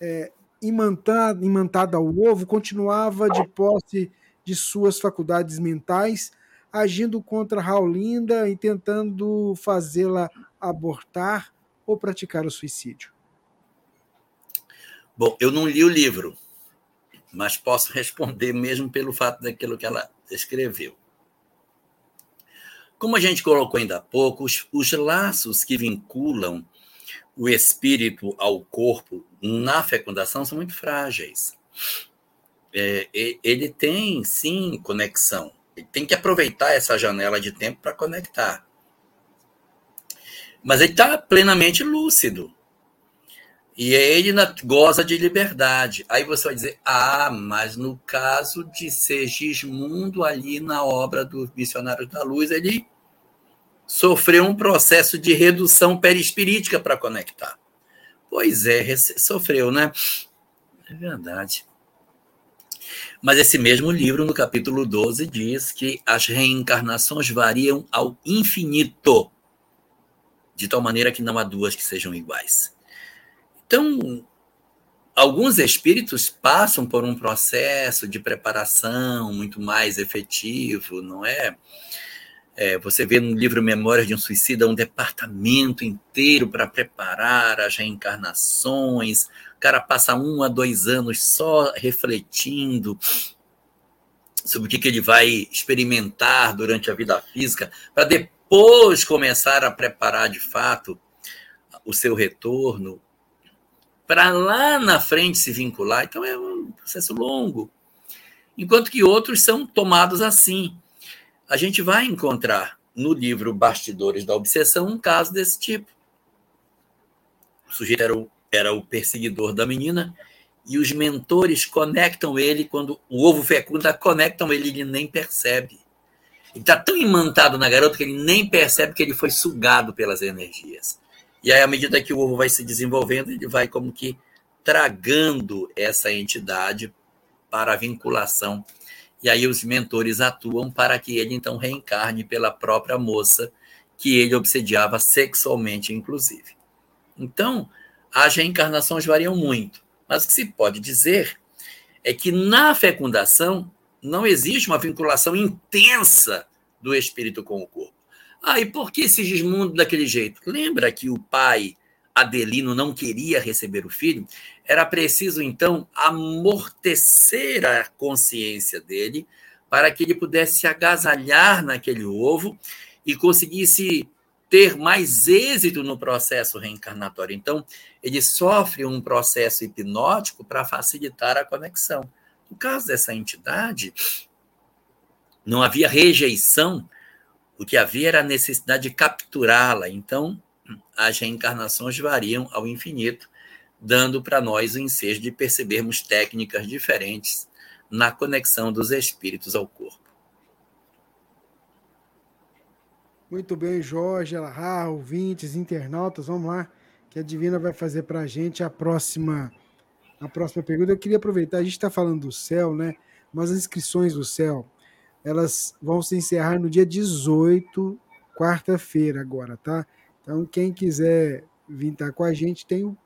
é, imantado, ao ovo, continuava de posse de suas faculdades mentais, agindo contra Raulinda e tentando fazê-la abortar ou praticar o suicídio. Bom, eu não li o livro, mas posso [laughs] responder mesmo pelo fato daquilo que ela escreveu. Como a gente colocou ainda há pouco, os, os laços que vinculam o espírito ao corpo na fecundação são muito frágeis. É, ele tem, sim, conexão. Ele tem que aproveitar essa janela de tempo para conectar. Mas ele está plenamente lúcido. E ele goza de liberdade. Aí você vai dizer, ah, mas no caso de Segismundo, ali na obra do Missionário da Luz, ele sofreu um processo de redução perispirítica para conectar. Pois é, sofreu, né? É verdade. Mas esse mesmo livro, no capítulo 12, diz que as reencarnações variam ao infinito, de tal maneira que não há duas que sejam iguais. Então, alguns espíritos passam por um processo de preparação muito mais efetivo, não é? é você vê no livro Memórias de um Suicida um departamento inteiro para preparar as reencarnações. O cara passa um a dois anos só refletindo sobre o que, que ele vai experimentar durante a vida física, para depois começar a preparar de fato o seu retorno para lá na frente se vincular. Então é um processo longo. Enquanto que outros são tomados assim. A gente vai encontrar no livro Bastidores da Obsessão um caso desse tipo. O sujeito era o, era o perseguidor da menina e os mentores conectam ele quando o ovo fecunda, conectam ele ele nem percebe. Ele está tão imantado na garota que ele nem percebe que ele foi sugado pelas energias. E aí, à medida que o ovo vai se desenvolvendo, ele vai como que tragando essa entidade para a vinculação. E aí os mentores atuam para que ele então reencarne pela própria moça que ele obsediava sexualmente, inclusive. Então, as reencarnações variam muito, mas o que se pode dizer é que na fecundação não existe uma vinculação intensa do espírito com o corpo. Ah, e por que Sigismundo daquele jeito? Lembra que o pai Adelino não queria receber o filho? Era preciso, então, amortecer a consciência dele para que ele pudesse se agasalhar naquele ovo e conseguisse ter mais êxito no processo reencarnatório. Então, ele sofre um processo hipnótico para facilitar a conexão. No caso dessa entidade, não havia rejeição o que havia era a necessidade de capturá-la. Então, as reencarnações variam ao infinito, dando para nós o ensejo de percebermos técnicas diferentes na conexão dos espíritos ao corpo. Muito bem, Jorge, Alahá, ouvintes, internautas, vamos lá, que a Divina vai fazer para a gente a próxima, a próxima pergunta. Eu queria aproveitar, a gente está falando do céu, né? Mas as inscrições do céu, elas vão se encerrar no dia 18, quarta-feira agora, tá? Então, quem quiser vir estar com a gente, tem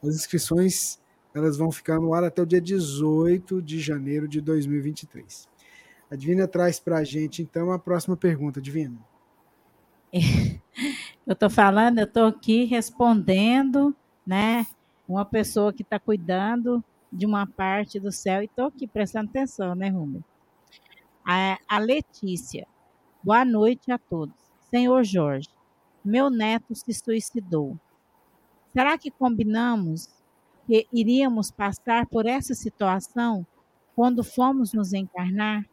as inscrições, elas vão ficar no ar até o dia 18 de janeiro de 2023. A Divina traz para a gente, então, a próxima pergunta, Divina. [laughs] Eu estou falando, eu estou aqui respondendo, né? Uma pessoa que está cuidando de uma parte do céu e estou aqui prestando atenção, né, Rúmio? A, a Letícia. Boa noite a todos. Senhor Jorge, meu neto se suicidou. Será que combinamos que iríamos passar por essa situação quando fomos nos encarnar?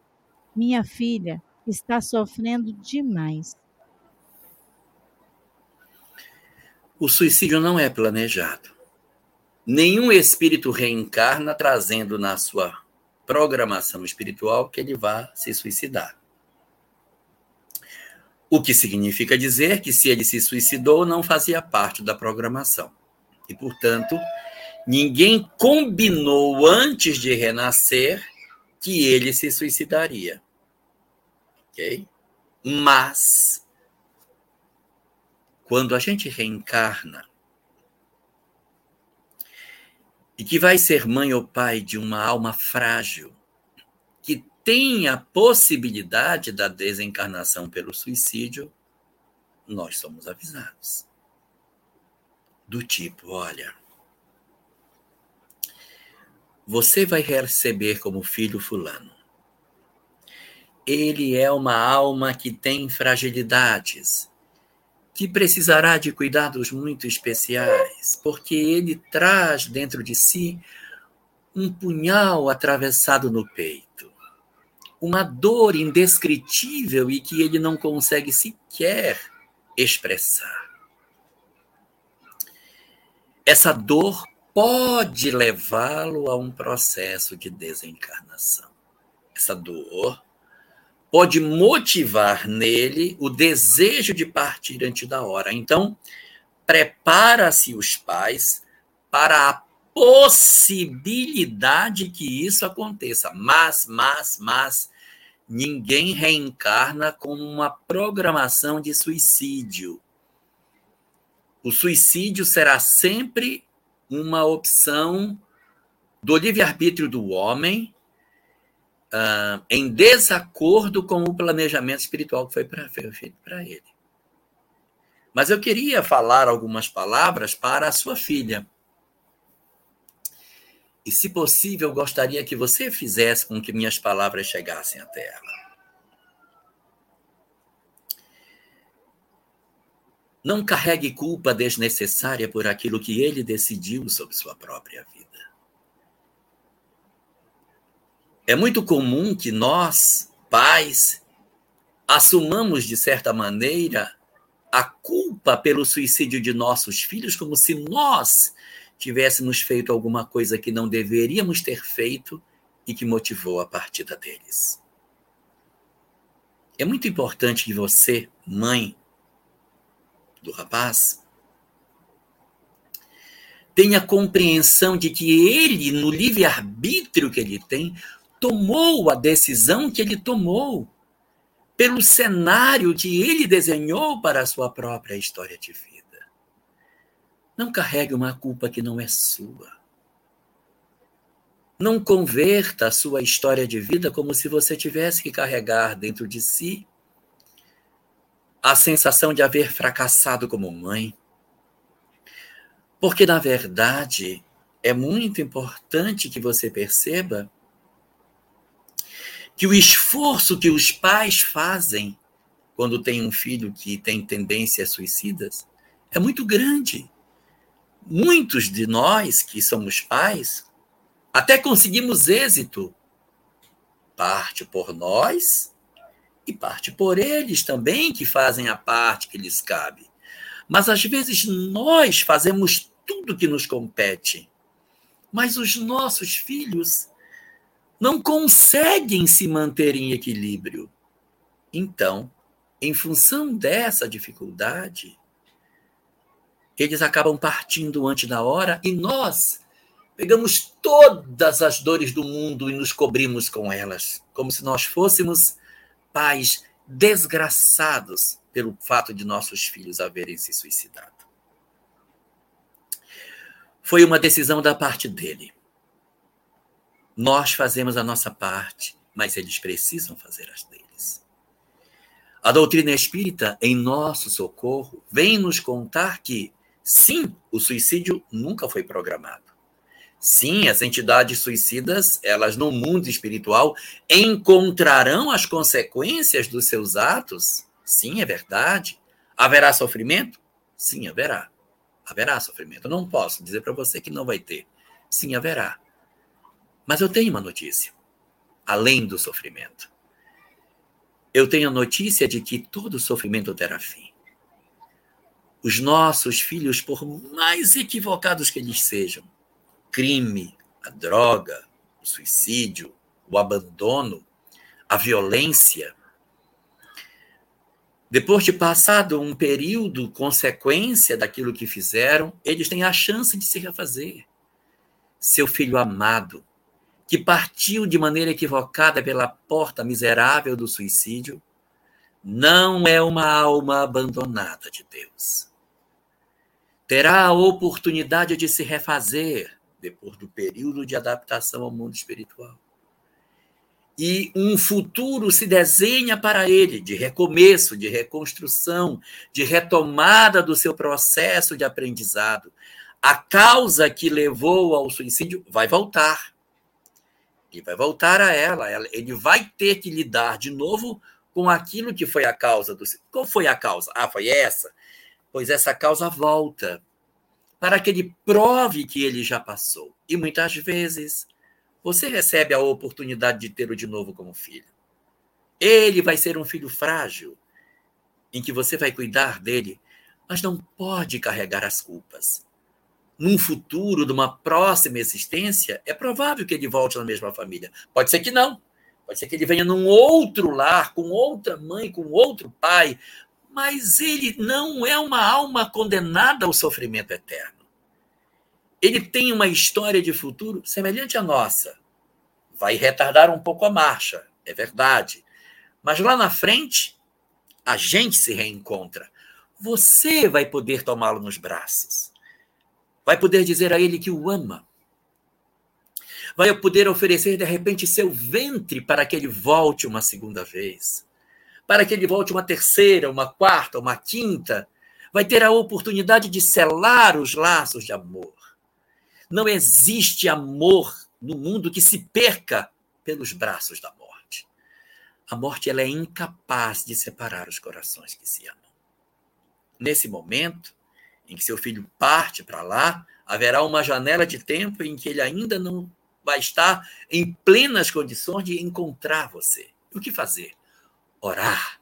Minha filha está sofrendo demais. O suicídio não é planejado. Nenhum espírito reencarna trazendo na sua programação espiritual que ele vá se suicidar. O que significa dizer que se ele se suicidou, não fazia parte da programação. E, portanto, ninguém combinou antes de renascer que ele se suicidaria. Ok? Mas, quando a gente reencarna, e que vai ser mãe ou pai de uma alma frágil, que tem a possibilidade da desencarnação pelo suicídio, nós somos avisados. Do tipo, olha, você vai receber como filho fulano. ele é uma alma que tem fragilidades, que precisará de cuidados muito especiais, porque ele traz dentro de si um punhal atravessado no peito, uma dor indescritível e que ele não consegue sequer expressar. Essa dor pode levá-lo a um processo de desencarnação. Essa dor pode motivar nele o desejo de partir antes da hora. Então, prepara-se os pais para a possibilidade que isso aconteça. Mas, mas, mas, ninguém reencarna com uma programação de suicídio. O suicídio será sempre uma opção do livre-arbítrio do homem em desacordo com o planejamento espiritual que foi, pra, foi feito para ele. Mas eu queria falar algumas palavras para a sua filha. E, se possível, eu gostaria que você fizesse com que minhas palavras chegassem até ela. Não carregue culpa desnecessária por aquilo que ele decidiu sobre sua própria vida. É muito comum que nós, pais, assumamos, de certa maneira, a culpa pelo suicídio de nossos filhos, como se nós tivéssemos feito alguma coisa que não deveríamos ter feito e que motivou a partida deles. É muito importante que você, mãe do rapaz, tenha compreensão de que ele, no livre-arbítrio que ele tem, tomou a decisão que ele tomou pelo cenário que ele desenhou para a sua própria história de vida. Não carregue uma culpa que não é sua. Não converta a sua história de vida como se você tivesse que carregar dentro de si a sensação de haver fracassado como mãe. Porque, na verdade, é muito importante que você perceba que o esforço que os pais fazem quando tem um filho que tem tendências suicidas é muito grande. Muitos de nós que somos pais até conseguimos êxito, parte por nós e parte por eles também, que fazem a parte que lhes cabe. Mas às vezes nós fazemos tudo que nos compete, mas os nossos filhos não conseguem se manter em equilíbrio. Então, em função dessa dificuldade, eles acabam partindo antes da hora e nós pegamos todas as dores do mundo e nos cobrimos com elas, como se nós fôssemos pais desgraçados pelo fato de nossos filhos haverem se suicidado. Foi uma decisão da parte dele. Nós fazemos a nossa parte, mas eles precisam fazer as deles. A doutrina espírita, em nosso socorro, vem nos contar que, sim, o suicídio nunca foi programado. Sim, as entidades suicidas, elas no mundo espiritual encontrarão as consequências dos seus atos. Sim, é verdade. Haverá sofrimento? Sim, haverá. Haverá sofrimento. Eu não posso dizer para você que não vai ter. Sim, haverá. Mas eu tenho uma notícia, além do sofrimento. Eu tenho a notícia de que todo sofrimento terá fim. Os nossos filhos, por mais equivocados que eles sejam, crime, a droga, o suicídio, o abandono, a violência, depois de passado um período consequência daquilo que fizeram, eles têm a chance de se refazer. Seu filho amado, que partiu de maneira equivocada pela porta miserável do suicídio, não é uma alma abandonada de Deus. Terá a oportunidade de se refazer depois do período de adaptação ao mundo espiritual. E um futuro se desenha para ele de recomeço, de reconstrução, de retomada do seu processo de aprendizado. A causa que levou ao suicídio vai voltar Ele vai voltar a ela, ele vai ter que lidar de novo com aquilo que foi a causa do. Qual foi a causa? Ah, foi essa? Pois essa causa volta para que ele prove que ele já passou. E muitas vezes você recebe a oportunidade de tê-lo de novo como filho. Ele vai ser um filho frágil, em que você vai cuidar dele, mas não pode carregar as culpas. Num futuro, numa próxima existência, é provável que ele volte na mesma família. Pode ser que não. Pode ser que ele venha num outro lar, com outra mãe, com outro pai, mas ele não é uma alma condenada ao sofrimento eterno. Ele tem uma história de futuro semelhante à nossa. Vai retardar um pouco a marcha, é verdade. Mas lá na frente, a gente se reencontra. Você vai poder tomá-lo nos braços. Vai poder dizer a ele que o ama. Vai poder oferecer, de repente, seu ventre para que ele volte uma segunda vez. Para que ele volte uma terceira, uma quarta, uma quinta. Vai ter a oportunidade de selar os laços de amor. Não existe amor no mundo que se perca pelos braços da morte. A morte ela é incapaz de separar os corações que se amam. Nesse momento em que seu filho parte para lá, haverá uma janela de tempo em que ele ainda não vai estar em plenas condições de encontrar você. O que fazer? Orar.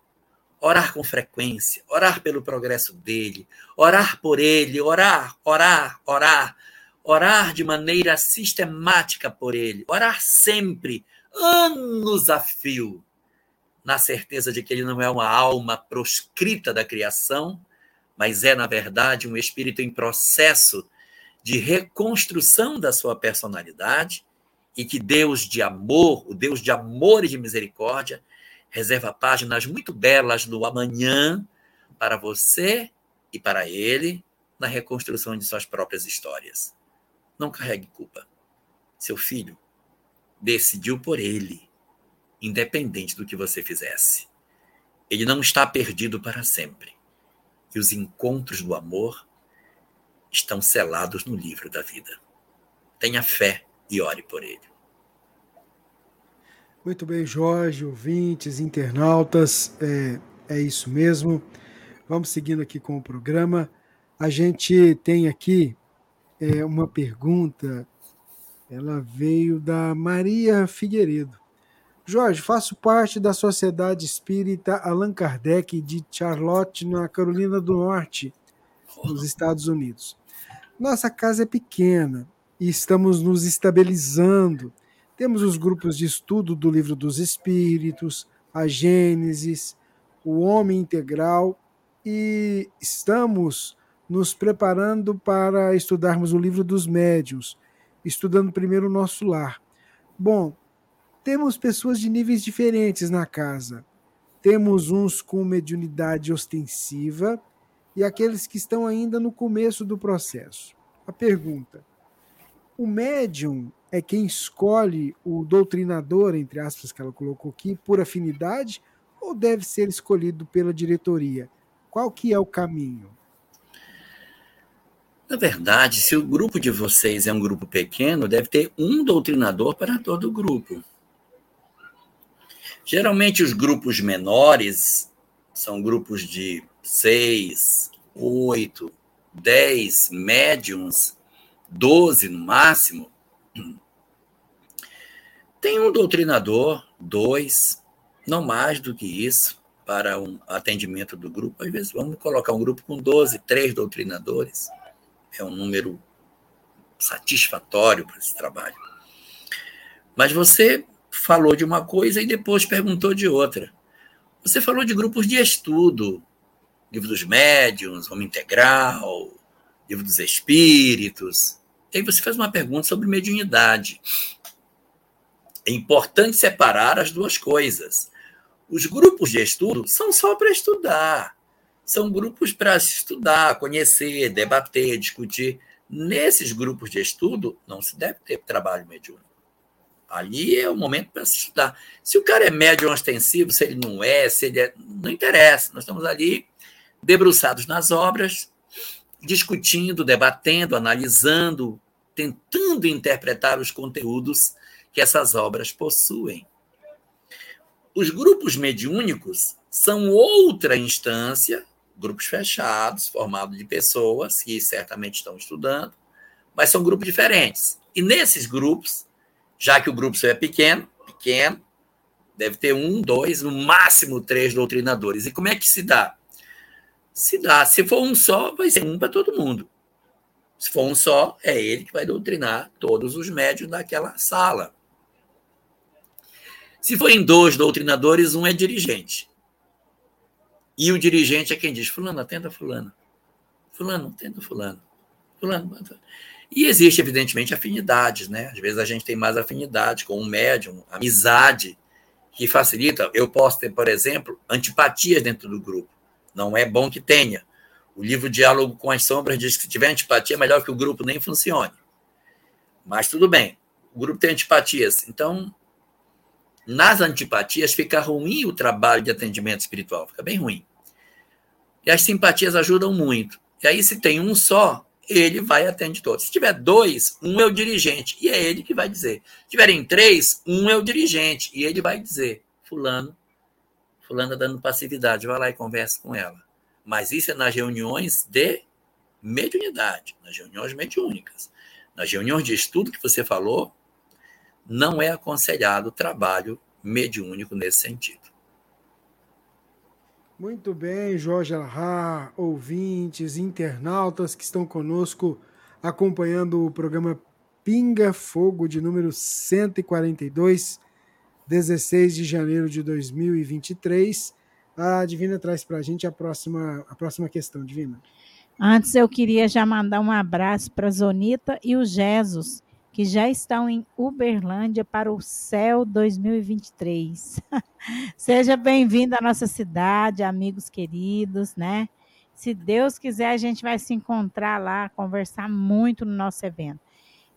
Orar com frequência, orar pelo progresso dele, orar por ele, orar, orar, orar, orar de maneira sistemática por ele, orar sempre, anos a fio, na certeza de que ele não é uma alma proscrita da criação, mas é, na verdade, um espírito em processo de reconstrução da sua personalidade e que Deus de amor, o Deus de amor e de misericórdia, reserva páginas muito belas no amanhã para você e para ele na reconstrução de suas próprias histórias. Não carregue culpa. Seu filho decidiu por ele, independente do que você fizesse. Ele não está perdido para sempre. E os encontros do amor estão selados no livro da vida. Tenha fé e ore por ele. Muito bem, Jorge, ouvintes, internautas, é, é isso mesmo. Vamos seguindo aqui com o programa. A gente tem aqui é, uma pergunta, ela veio da Maria Figueiredo. Jorge, faço parte da Sociedade Espírita Allan Kardec de Charlotte, na Carolina do Norte, nos Estados Unidos. Nossa casa é pequena e estamos nos estabilizando. Temos os grupos de estudo do Livro dos Espíritos, a Gênesis, o Homem Integral e estamos nos preparando para estudarmos o Livro dos Médiuns, estudando primeiro o nosso lar. Bom, temos pessoas de níveis diferentes na casa. Temos uns com mediunidade ostensiva e aqueles que estão ainda no começo do processo. A pergunta: o médium é quem escolhe o doutrinador, entre aspas, que ela colocou aqui, por afinidade, ou deve ser escolhido pela diretoria? Qual que é o caminho? Na verdade, se o grupo de vocês é um grupo pequeno, deve ter um doutrinador para todo o grupo. Geralmente, os grupos menores são grupos de seis, oito, dez médiums, doze no máximo. Tem um doutrinador, dois, não mais do que isso, para um atendimento do grupo. Às vezes, vamos colocar um grupo com 12, três doutrinadores. É um número satisfatório para esse trabalho. Mas você falou de uma coisa e depois perguntou de outra. Você falou de grupos de estudo, livro dos médiuns, homem integral, livro dos espíritos. E aí você fez uma pergunta sobre mediunidade. É importante separar as duas coisas. Os grupos de estudo são só para estudar. São grupos para estudar, conhecer, debater, discutir. Nesses grupos de estudo, não se deve ter trabalho mediúnico. Ali é o momento para se estudar. Se o cara é médium ostensivo, se ele não é, se ele é. Não interessa. Nós estamos ali debruçados nas obras, discutindo, debatendo, analisando, tentando interpretar os conteúdos que essas obras possuem. Os grupos mediúnicos são outra instância, grupos fechados, formados de pessoas que certamente estão estudando, mas são grupos diferentes. E nesses grupos, já que o grupo é pequeno, pequeno, deve ter um, dois, no máximo três doutrinadores. E como é que se dá? Se dá, se for um só, vai ser um para todo mundo. Se for um só, é ele que vai doutrinar todos os médios daquela sala. Se for em dois doutrinadores, um é dirigente. E o dirigente é quem diz: Fulano, atenda Fulano. Fulano, atenda Fulano. Fulano. E existe, evidentemente, afinidades, né? Às vezes a gente tem mais afinidade com um médium, amizade, que facilita. Eu posso ter, por exemplo, antipatias dentro do grupo. Não é bom que tenha. O livro Diálogo com as Sombras diz que se tiver antipatia, é melhor que o grupo nem funcione. Mas tudo bem, o grupo tem antipatias. Então, nas antipatias, fica ruim o trabalho de atendimento espiritual, fica bem ruim. E as simpatias ajudam muito. E aí, se tem um só, ele vai atender todos. Se tiver dois, um é o dirigente, e é ele que vai dizer. Se tiverem três, um é o dirigente, e ele vai dizer: Fulano, Fulano dando passividade, vai lá e conversa com ela. Mas isso é nas reuniões de mediunidade, nas reuniões mediúnicas. Nas reuniões de estudo que você falou, não é aconselhado o trabalho mediúnico nesse sentido. Muito bem, Jorge Alhá, ouvintes, internautas que estão conosco acompanhando o programa Pinga Fogo de número 142, 16 de janeiro de 2023. A Divina traz para a gente a próxima, a próxima questão, Divina. Antes eu queria já mandar um abraço para Zonita e o Jesus, que já estão em Uberlândia para o Céu 2023. [laughs] Seja bem-vindo à nossa cidade, amigos queridos, né? Se Deus quiser, a gente vai se encontrar lá, conversar muito no nosso evento.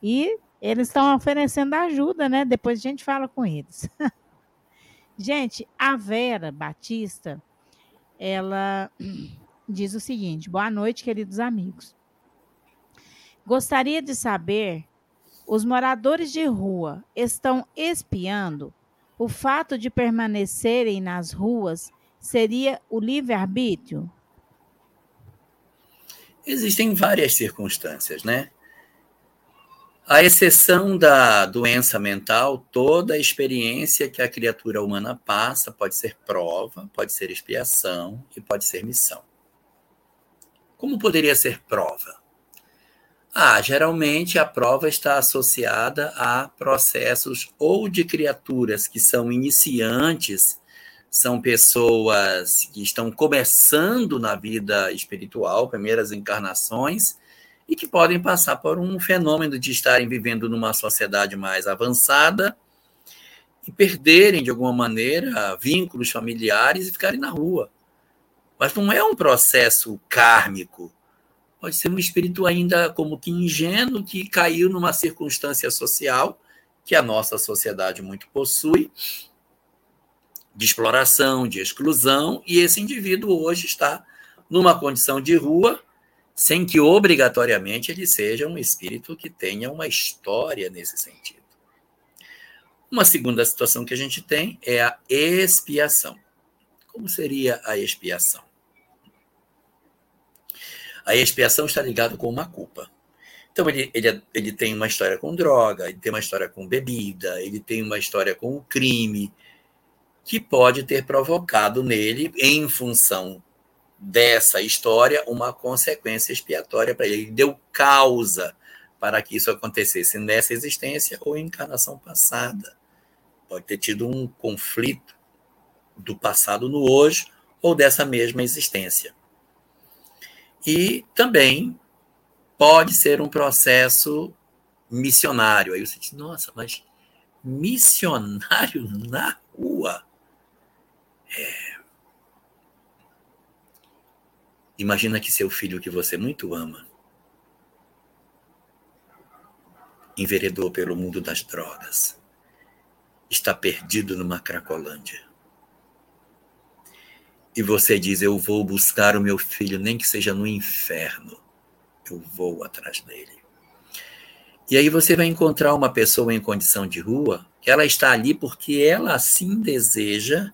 E eles estão oferecendo ajuda, né? Depois a gente fala com eles. [laughs] gente, a Vera Batista, ela [clears throat] diz o seguinte: boa noite, queridos amigos. Gostaria de saber os moradores de rua estão espiando, o fato de permanecerem nas ruas seria o livre-arbítrio? Existem várias circunstâncias, né? A exceção da doença mental, toda a experiência que a criatura humana passa pode ser prova, pode ser expiação e pode ser missão. Como poderia ser prova? Ah, geralmente a prova está associada a processos ou de criaturas que são iniciantes, são pessoas que estão começando na vida espiritual, primeiras encarnações, e que podem passar por um fenômeno de estarem vivendo numa sociedade mais avançada e perderem, de alguma maneira, vínculos familiares e ficarem na rua. Mas não é um processo kármico pode ser um espírito ainda como que ingênuo, que caiu numa circunstância social que a nossa sociedade muito possui, de exploração, de exclusão, e esse indivíduo hoje está numa condição de rua, sem que obrigatoriamente ele seja um espírito que tenha uma história nesse sentido. Uma segunda situação que a gente tem é a expiação. Como seria a expiação? A expiação está ligada com uma culpa. Então, ele, ele, ele tem uma história com droga, ele tem uma história com bebida, ele tem uma história com o crime, que pode ter provocado nele, em função dessa história, uma consequência expiatória para ele. Ele deu causa para que isso acontecesse nessa existência ou em encarnação passada. Pode ter tido um conflito do passado no hoje ou dessa mesma existência. E também pode ser um processo missionário. Aí você diz, nossa, mas missionário na rua? É. Imagina que seu filho que você muito ama enveredou pelo mundo das drogas, está perdido numa Cracolândia e você diz: Eu vou buscar o meu filho, nem que seja no inferno, eu vou atrás dele. E aí você vai encontrar uma pessoa em condição de rua que ela está ali porque ela assim deseja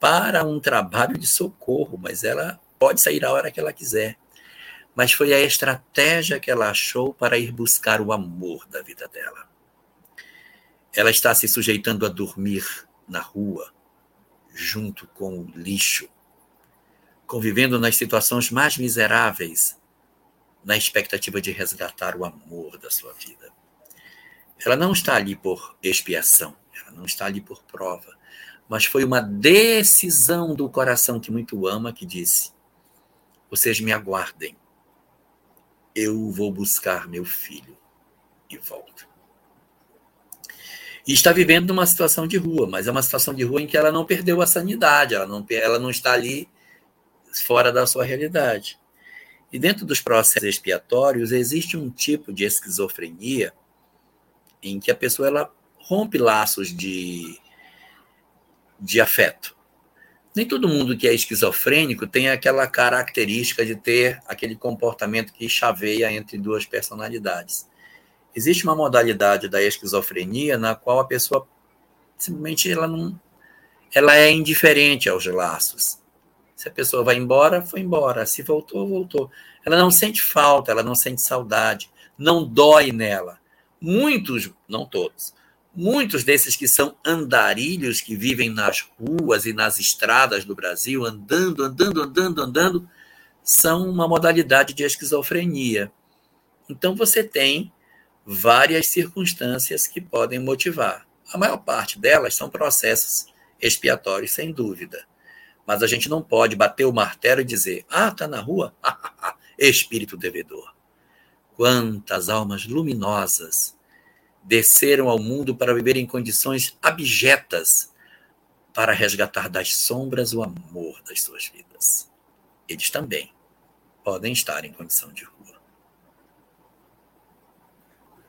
para um trabalho de socorro, mas ela pode sair a hora que ela quiser. Mas foi a estratégia que ela achou para ir buscar o amor da vida dela. Ela está se sujeitando a dormir na rua, junto com o lixo, convivendo nas situações mais miseráveis, na expectativa de resgatar o amor da sua vida. Ela não está ali por expiação, ela não está ali por prova, mas foi uma decisão do coração que muito ama que disse: Vocês me aguardem, eu vou buscar meu filho e volto. E está vivendo uma situação de rua, mas é uma situação de rua em que ela não perdeu a sanidade, ela não, ela não está ali fora da sua realidade. E dentro dos processos expiatórios existe um tipo de esquizofrenia em que a pessoa ela rompe laços de, de afeto. Nem todo mundo que é esquizofrênico tem aquela característica de ter aquele comportamento que chaveia entre duas personalidades. Existe uma modalidade da esquizofrenia na qual a pessoa simplesmente ela não ela é indiferente aos laços. Se a pessoa vai embora, foi embora. Se voltou, voltou. Ela não sente falta, ela não sente saudade, não dói nela. Muitos, não todos, muitos desses que são andarilhos, que vivem nas ruas e nas estradas do Brasil, andando, andando, andando, andando, são uma modalidade de esquizofrenia. Então você tem várias circunstâncias que podem motivar. A maior parte delas são processos expiatórios, sem dúvida. Mas a gente não pode bater o martelo e dizer: ah, está na rua? [laughs] Espírito devedor. Quantas almas luminosas desceram ao mundo para viver em condições abjetas para resgatar das sombras o amor das suas vidas. Eles também podem estar em condição de rua.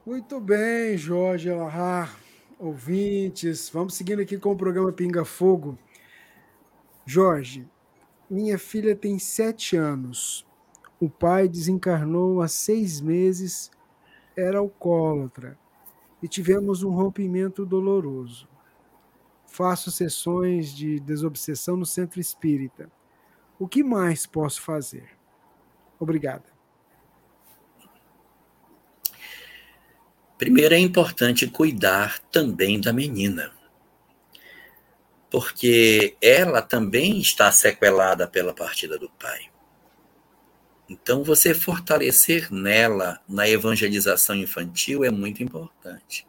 Muito bem, Jorge Alahar, ouvintes. Vamos seguindo aqui com o programa Pinga Fogo. Jorge, minha filha tem sete anos. O pai desencarnou há seis meses, era alcoólatra e tivemos um rompimento doloroso. Faço sessões de desobsessão no centro espírita. O que mais posso fazer? Obrigada. Primeiro é importante cuidar também da menina porque ela também está sequelada pela partida do pai. Então, você fortalecer nela, na evangelização infantil, é muito importante.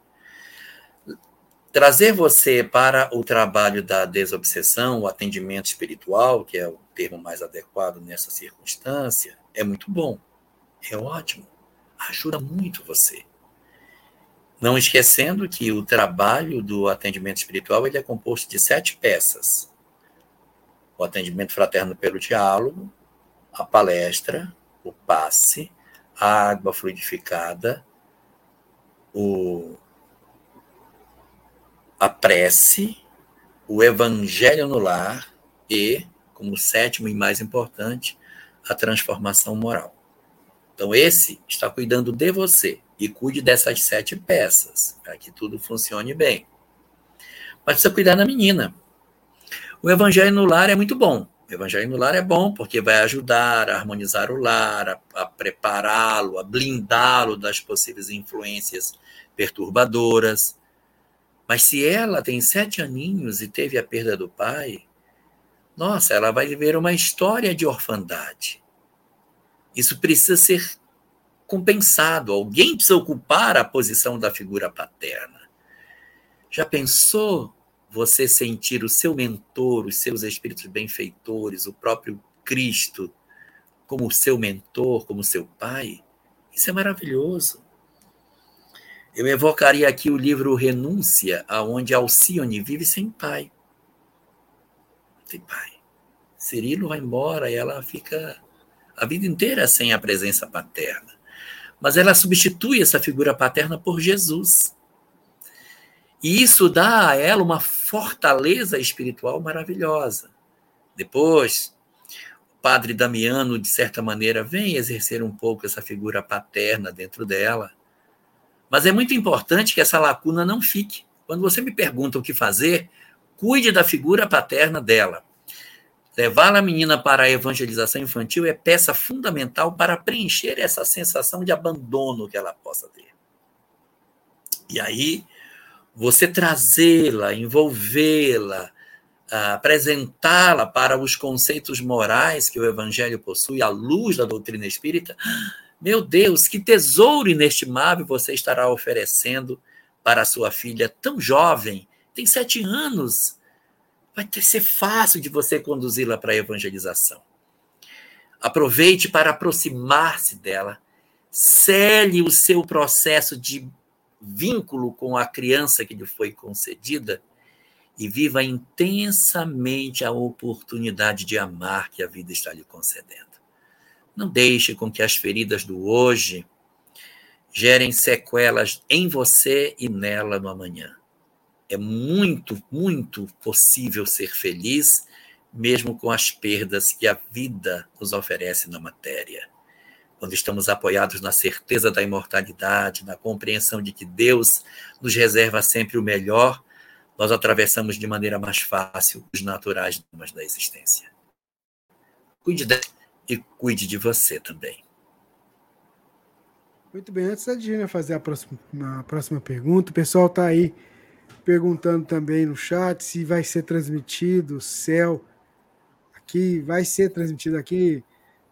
Trazer você para o trabalho da desobsessão, o atendimento espiritual, que é o termo mais adequado nessa circunstância, é muito bom, é ótimo, ajuda muito você. Não esquecendo que o trabalho do atendimento espiritual ele é composto de sete peças: o atendimento fraterno pelo diálogo, a palestra, o passe, a água fluidificada, o, a prece, o evangelho no lar e, como sétimo e mais importante, a transformação moral. Então, esse está cuidando de você e cuide dessas sete peças, para que tudo funcione bem. Mas precisa cuidar da menina. O evangelho no lar é muito bom. O evangelho no lar é bom porque vai ajudar a harmonizar o lar, a, a prepará-lo, a blindá-lo das possíveis influências perturbadoras. Mas se ela tem sete aninhos e teve a perda do pai, nossa, ela vai viver uma história de orfandade. Isso precisa ser compensado. Alguém precisa ocupar a posição da figura paterna. Já pensou você sentir o seu mentor, os seus espíritos benfeitores, o próprio Cristo, como seu mentor, como seu pai? Isso é maravilhoso. Eu evocaria aqui o livro Renúncia, aonde Alcione vive sem pai. Sem pai. Cirilo vai embora e ela fica a vida inteira sem a presença paterna mas ela substitui essa figura paterna por Jesus. E isso dá a ela uma fortaleza espiritual maravilhosa. Depois, o padre Damiano, de certa maneira, vem exercer um pouco essa figura paterna dentro dela, Mas é muito importante que essa lacuna não fique. Quando você me pergunta o que fazer, cuide da figura paterna dela. Levar a menina para a evangelização infantil é peça fundamental para preencher essa sensação de abandono que ela possa ter. E aí, você trazê-la, envolvê-la, apresentá-la para os conceitos morais que o Evangelho possui, à luz da doutrina espírita, meu Deus, que tesouro inestimável você estará oferecendo para a sua filha tão jovem, tem sete anos. Vai ter, ser fácil de você conduzi-la para a evangelização. Aproveite para aproximar-se dela, cele o seu processo de vínculo com a criança que lhe foi concedida e viva intensamente a oportunidade de amar que a vida está lhe concedendo. Não deixe com que as feridas do hoje gerem sequelas em você e nela no amanhã. É muito, muito possível ser feliz, mesmo com as perdas que a vida nos oferece na matéria. Quando estamos apoiados na certeza da imortalidade, na compreensão de que Deus nos reserva sempre o melhor, nós atravessamos de maneira mais fácil os naturais dramas da existência. Cuide dela e cuide de você também. Muito bem, antes da Dina fazer a próxima, a próxima pergunta, o pessoal está aí perguntando também no chat se vai ser transmitido, céu, aqui, vai ser transmitido aqui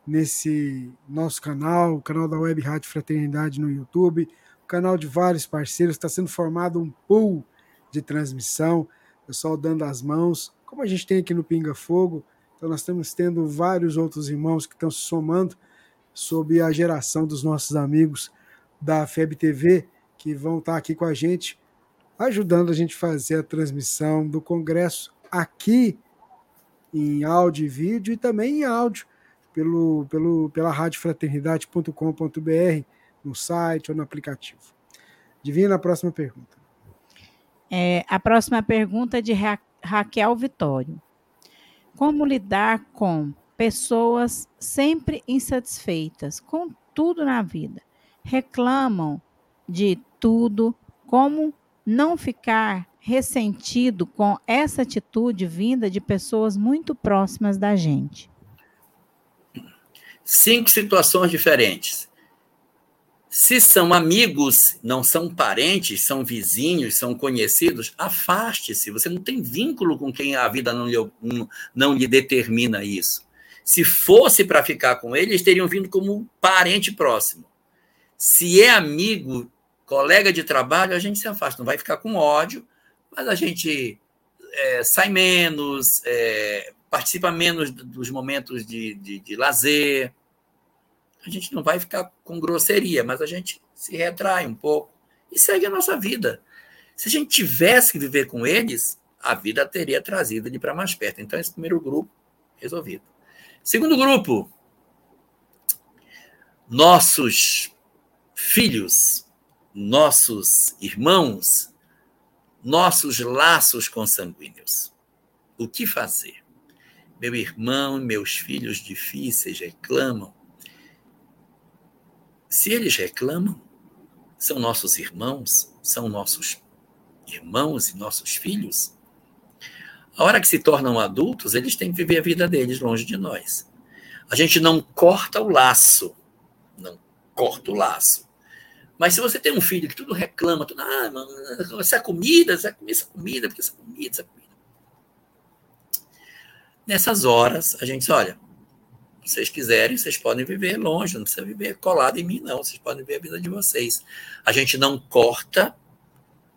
nesse nosso canal, o canal da Web Rádio Fraternidade no YouTube, o canal de vários parceiros, está sendo formado um pool de transmissão, pessoal dando as mãos, como a gente tem aqui no Pinga Fogo. Então nós estamos tendo vários outros irmãos que estão se somando sob a geração dos nossos amigos da FEB TV, que vão estar aqui com a gente, ajudando a gente a fazer a transmissão do congresso aqui em áudio e vídeo e também em áudio pelo, pelo, pela radiofraternidade.com.br no site ou no aplicativo. Divina a próxima pergunta. É, a próxima pergunta é de Ra Raquel Vitório. Como lidar com pessoas sempre insatisfeitas com tudo na vida? Reclamam de tudo, como não ficar ressentido com essa atitude vinda de pessoas muito próximas da gente? Cinco situações diferentes. Se são amigos, não são parentes, são vizinhos, são conhecidos, afaste-se. Você não tem vínculo com quem a vida não lhe, não, lhe determina isso. Se fosse para ficar com ele, eles teriam vindo como parente próximo. Se é amigo, colega de trabalho, a gente se afasta. Não vai ficar com ódio, mas a gente é, sai menos, é, participa menos dos momentos de, de, de lazer a gente não vai ficar com grosseria, mas a gente se retrai um pouco e segue a nossa vida. Se a gente tivesse que viver com eles, a vida teria trazido ele para mais perto. Então, esse primeiro grupo, resolvido. Segundo grupo, nossos filhos, nossos irmãos, nossos laços consanguíneos. O que fazer? Meu irmão e meus filhos difíceis reclamam se eles reclamam, são nossos irmãos, são nossos irmãos e nossos filhos. A hora que se tornam adultos, eles têm que viver a vida deles longe de nós. A gente não corta o laço, não corta o laço. Mas se você tem um filho que tudo reclama, tudo, ah, mano, essa comida, essa comida, essa comida, porque essa comida, essa comida. Nessas horas, a gente diz, olha, vocês quiserem, vocês podem viver longe, não precisa viver colado em mim, não. Vocês podem viver a vida de vocês. A gente não corta,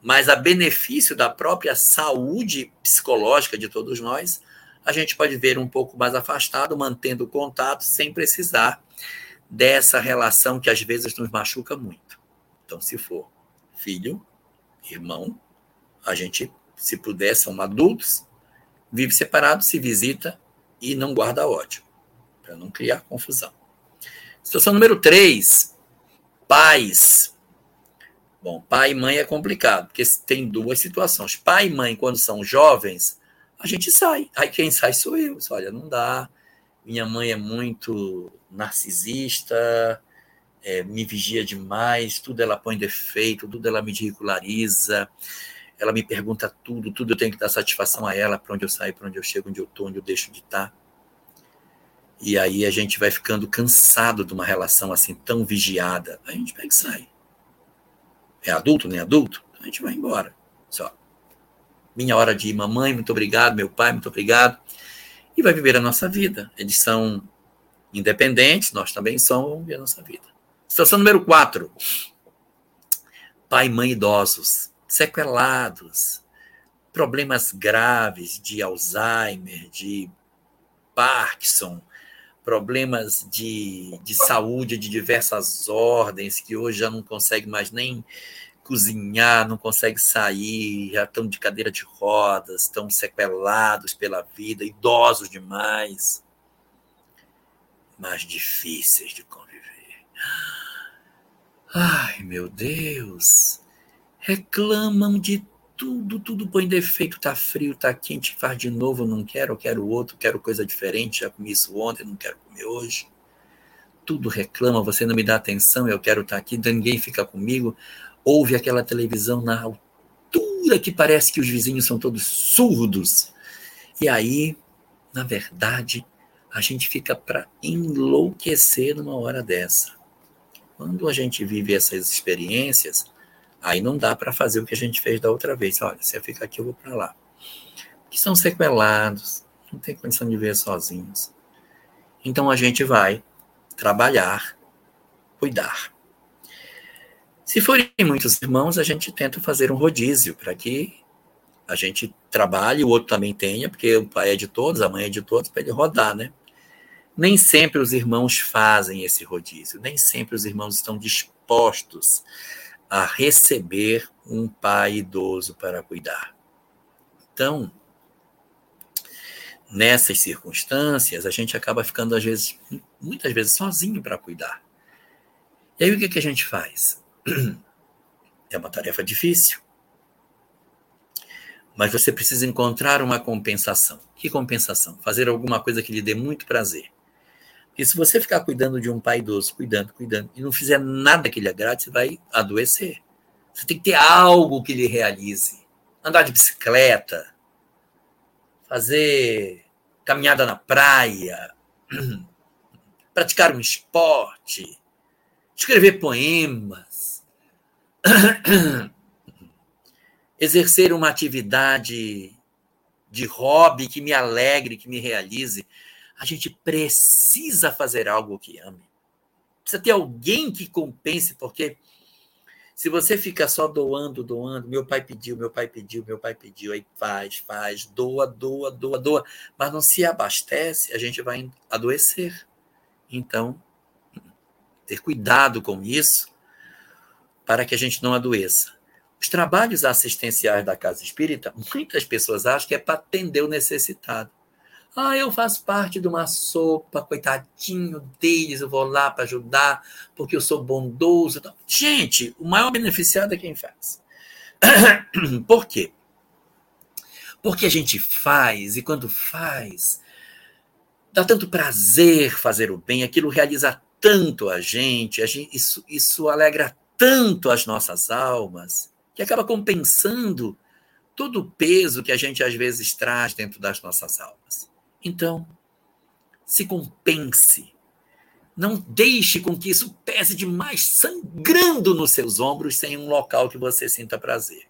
mas a benefício da própria saúde psicológica de todos nós, a gente pode ver um pouco mais afastado, mantendo o contato, sem precisar dessa relação que às vezes nos machuca muito. Então, se for filho, irmão, a gente, se puder, são adultos, vive separado, se visita e não guarda ódio para não criar confusão. Situação número 3, pais. Bom, pai e mãe é complicado, porque tem duas situações. Pai e mãe, quando são jovens, a gente sai. Aí quem sai sou eu. Olha, não dá. Minha mãe é muito narcisista, é, me vigia demais, tudo ela põe defeito, tudo ela me ridiculariza, ela me pergunta tudo, tudo eu tenho que dar satisfação a ela, para onde eu saio, para onde eu chego, onde eu estou, onde eu deixo de estar. E aí a gente vai ficando cansado de uma relação assim tão vigiada. A gente pega e sai. É adulto, nem adulto? A gente vai embora. Só. Minha hora de ir, mamãe, muito obrigado, meu pai, muito obrigado. E vai viver a nossa vida. Eles são independentes, nós também somos, vamos viver a nossa vida. Situação número 4. Pai e mãe idosos, sequelados, problemas graves de Alzheimer, de Parkinson, problemas de, de saúde de diversas ordens, que hoje já não consegue mais nem cozinhar, não consegue sair, já estão de cadeira de rodas, estão sequelados pela vida, idosos demais, mais difíceis de conviver. Ai, meu Deus! Reclamam de tudo, tudo põe defeito, tá frio, tá quente, faz de novo, não quero, quero outro, quero coisa diferente, já comi isso ontem, não quero comer hoje. Tudo reclama, você não me dá atenção, eu quero estar tá aqui, ninguém fica comigo. Ouve aquela televisão na altura que parece que os vizinhos são todos surdos. E aí, na verdade, a gente fica para enlouquecer numa hora dessa. Quando a gente vive essas experiências, Aí não dá para fazer o que a gente fez da outra vez. Olha, eu ficar aqui, eu vou para lá. Que são sequelados, não tem condição de ver sozinhos. Então a gente vai trabalhar, cuidar. Se forem muitos irmãos, a gente tenta fazer um rodízio para que a gente trabalhe, o outro também tenha, porque o pai é de todos, a mãe é de todos, para ele rodar, né? Nem sempre os irmãos fazem esse rodízio, nem sempre os irmãos estão dispostos a receber um pai idoso para cuidar. Então, nessas circunstâncias, a gente acaba ficando, às vezes, muitas vezes, sozinho para cuidar. E aí o que, que a gente faz? [clears throat] É uma tarefa difícil. Mas você precisa encontrar uma compensação. Que compensação? Fazer alguma coisa que lhe dê muito prazer. Porque se você ficar cuidando de um pai idoso, cuidando, cuidando, e não fizer nada que lhe agrade, você vai adoecer. Você tem que ter algo que lhe realize. Andar de bicicleta, fazer caminhada na praia, [clears throat] praticar um esporte, escrever poemas, [clears throat] exercer uma atividade de hobby que me alegre, que me realize. A gente precisa fazer algo que ame. Precisa ter alguém que compense, porque se você fica só doando, doando, meu pai pediu, meu pai pediu, meu pai pediu, aí faz, faz, doa, doa, doa, doa, mas não se abastece, a gente vai adoecer. Então, ter cuidado com isso para que a gente não adoeça. Os trabalhos assistenciais da casa espírita, muitas pessoas acham que é para atender o necessitado. Ah, eu faço parte de uma sopa, coitadinho deles, eu vou lá para ajudar, porque eu sou bondoso. Gente, o maior beneficiado é quem faz. [coughs] Por quê? Porque a gente faz, e quando faz, dá tanto prazer fazer o bem, aquilo realiza tanto a gente, a gente isso, isso alegra tanto as nossas almas, que acaba compensando todo o peso que a gente às vezes traz dentro das nossas almas. Então, se compense. Não deixe com que isso pese demais, sangrando nos seus ombros, sem um local que você sinta prazer.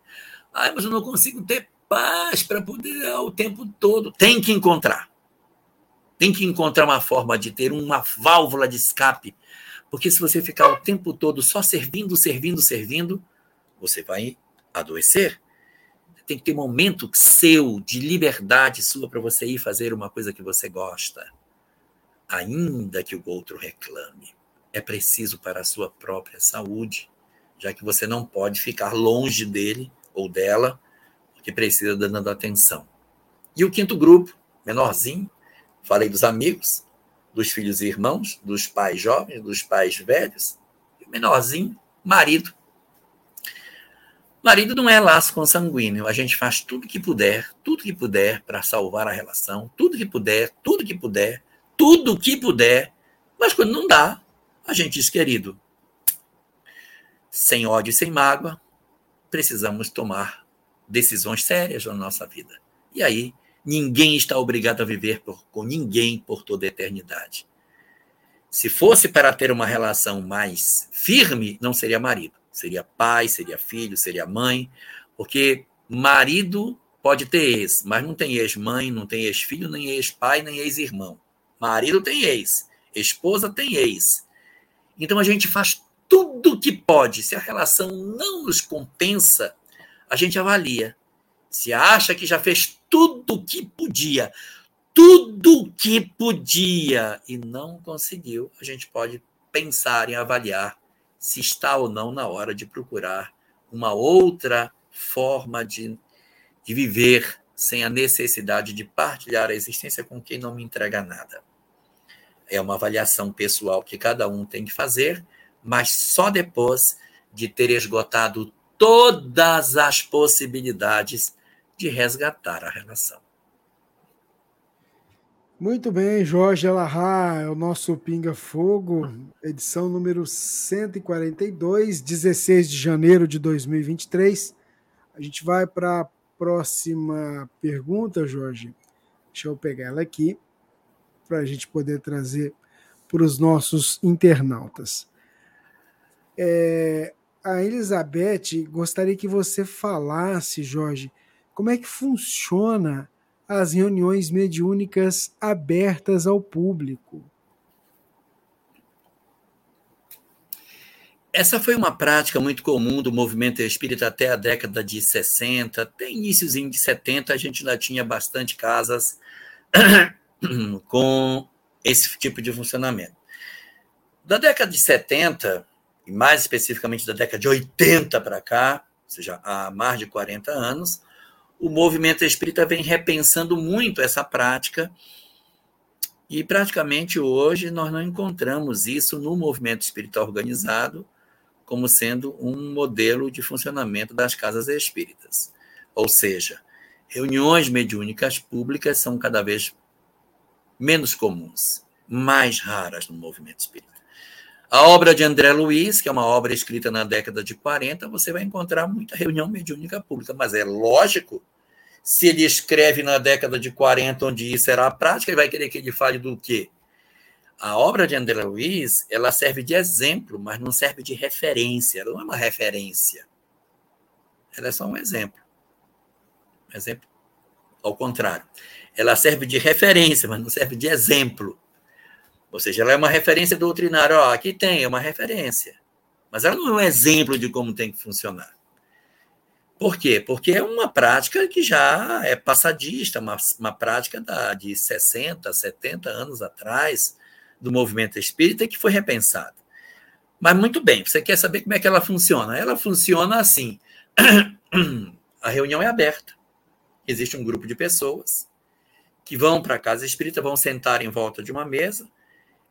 Ah, mas eu não consigo ter paz para poder o tempo todo. Tem que encontrar. Tem que encontrar uma forma de ter uma válvula de escape. Porque se você ficar o tempo todo só servindo, servindo, servindo, você vai adoecer tem que ter momento seu de liberdade sua para você ir fazer uma coisa que você gosta, ainda que o outro reclame. É preciso para a sua própria saúde, já que você não pode ficar longe dele ou dela, porque precisa dando atenção. E o quinto grupo, menorzinho, falei dos amigos, dos filhos e irmãos, dos pais jovens, dos pais velhos, e o menorzinho, marido, Marido não é laço consanguíneo. A gente faz tudo que puder, tudo que puder para salvar a relação, tudo que puder, tudo que puder, tudo que puder. Mas quando não dá, a gente diz, querido, sem ódio e sem mágoa, precisamos tomar decisões sérias na nossa vida. E aí, ninguém está obrigado a viver por, com ninguém por toda a eternidade. Se fosse para ter uma relação mais firme, não seria marido. Seria pai, seria filho, seria mãe, porque marido pode ter ex, mas não tem ex-mãe, não tem ex-filho, nem ex-pai, nem ex-irmão. Marido tem ex, esposa tem ex. Então a gente faz tudo o que pode. Se a relação não nos compensa, a gente avalia. Se acha que já fez tudo o que podia, tudo o que podia e não conseguiu, a gente pode pensar em avaliar se está ou não na hora de procurar uma outra forma de, de viver sem a necessidade de partilhar a existência com quem não me entrega nada. É uma avaliação pessoal que cada um tem que fazer, mas só depois de ter esgotado todas as possibilidades de resgatar a relação. Muito bem, Jorge Alahá, é o nosso Pinga Fogo, edição número 142, 16 de janeiro de 2023. A gente vai para a próxima pergunta, Jorge. Deixa eu pegar ela aqui, para a gente poder trazer para os nossos internautas. É, a Elizabeth gostaria que você falasse, Jorge, como é que funciona as reuniões mediúnicas abertas ao público. Essa foi uma prática muito comum do movimento espírita até a década de 60, até iníciozinho de 70, a gente ainda tinha bastante casas [clears throat] com esse tipo de funcionamento. Da década de 70, e mais especificamente da década de 80 para cá, ou seja, há mais de 40 anos, o movimento espírita vem repensando muito essa prática e praticamente hoje nós não encontramos isso no movimento espírita organizado como sendo um modelo de funcionamento das casas espíritas. Ou seja, reuniões mediúnicas públicas são cada vez menos comuns, mais raras no movimento espírita. A obra de André Luiz, que é uma obra escrita na década de 40, você vai encontrar muita reunião mediúnica pública, mas é lógico, se ele escreve na década de 40, onde isso era a prática, ele vai querer que ele fale do quê? A obra de André Luiz, ela serve de exemplo, mas não serve de referência, ela não é uma referência. Ela é só um exemplo. Um exemplo ao contrário. Ela serve de referência, mas não serve de exemplo. Ou seja, ela é uma referência doutrinária. Ó, aqui tem, é uma referência. Mas ela não é um exemplo de como tem que funcionar. Por quê? Porque é uma prática que já é passadista, uma, uma prática da, de 60, 70 anos atrás, do movimento espírita, que foi repensada. Mas muito bem, você quer saber como é que ela funciona? Ela funciona assim: [clears throat] a reunião é aberta, existe um grupo de pessoas que vão para a casa espírita, vão sentar em volta de uma mesa,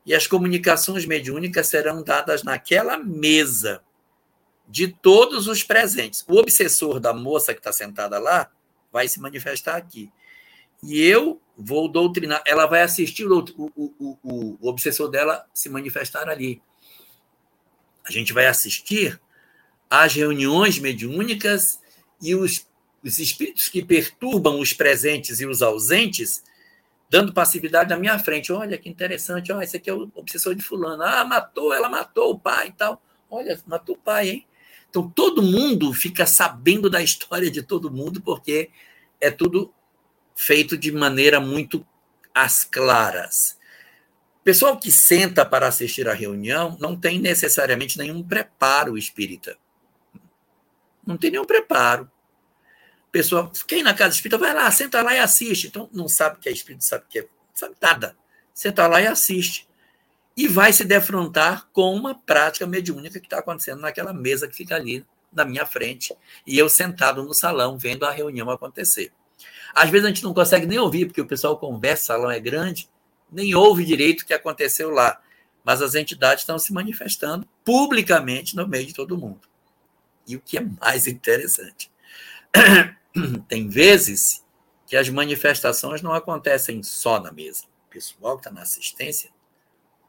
e as comunicações mediúnicas serão dadas naquela mesa de todos os presentes. O obsessor da moça que está sentada lá vai se manifestar aqui. E eu vou doutrinar. Ela vai assistir o, o, o, o obsessor dela se manifestar ali. A gente vai assistir às reuniões mediúnicas e os, os espíritos que perturbam os presentes e os ausentes dando passividade na minha frente. Olha que interessante, olha, esse aqui é o obsessor de fulano. Ah, matou, ela matou o pai e tal. Olha, matou o pai, hein? Então todo mundo fica sabendo da história de todo mundo, porque é tudo feito de maneira muito às claras. Pessoal que senta para assistir a reunião não tem necessariamente nenhum preparo espírita. Não tem nenhum preparo pessoa, quem na casa espírita, vai lá, senta lá e assiste. Então, não sabe o que é espírito, sabe o que é, sabe nada. Senta lá e assiste. E vai se defrontar com uma prática mediúnica que está acontecendo naquela mesa que fica ali na minha frente, e eu sentado no salão vendo a reunião acontecer. Às vezes a gente não consegue nem ouvir, porque o pessoal conversa, o salão é grande, nem ouve direito o que aconteceu lá. Mas as entidades estão se manifestando publicamente no meio de todo mundo. E o que é mais interessante, [clears throat] [clears throat] tem vezes que as manifestações não acontecem só na mesa. O pessoal que está na assistência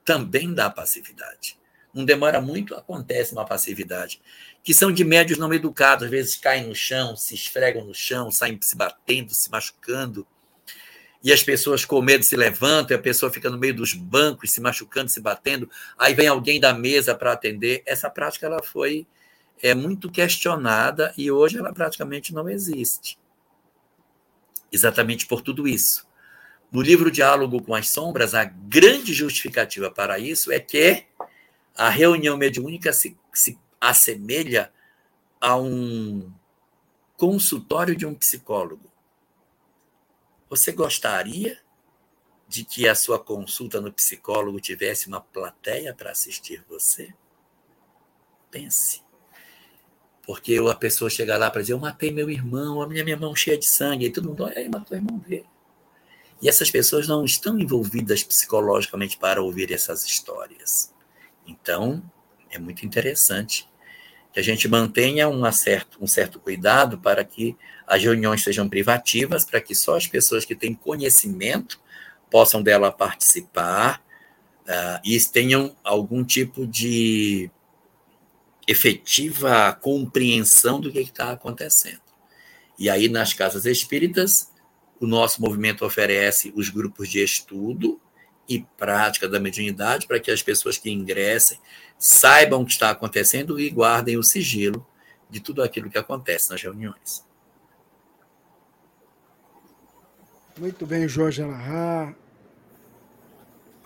também dá passividade. não demora muito, acontece uma passividade. Que são de médios não educados, às vezes caem no chão, se esfregam no chão, saem se batendo, se machucando. E as pessoas com medo se levantam, e a pessoa fica no meio dos bancos, se machucando, se batendo. Aí vem alguém da mesa para atender. Essa prática ela foi é muito questionada e hoje ela praticamente não existe. Exatamente por tudo isso. No livro Diálogo com as Sombras, a grande justificativa para isso é que a reunião mediúnica se, se assemelha a um consultório de um psicólogo. Você gostaria de que a sua consulta no psicólogo tivesse uma plateia para assistir você? Pense. Porque a pessoa chega lá para dizer: Eu matei meu irmão, a minha, minha mão cheia de sangue, e todo mundo, olha matou o irmão dele. E essas pessoas não estão envolvidas psicologicamente para ouvir essas histórias. Então, é muito interessante que a gente mantenha um certo, um certo cuidado para que as reuniões sejam privativas, para que só as pessoas que têm conhecimento possam dela participar uh, e tenham algum tipo de efetiva compreensão do que está acontecendo. E aí, nas casas espíritas, o nosso movimento oferece os grupos de estudo e prática da mediunidade para que as pessoas que ingressem saibam o que está acontecendo e guardem o sigilo de tudo aquilo que acontece nas reuniões. Muito bem, Jorge Alahá.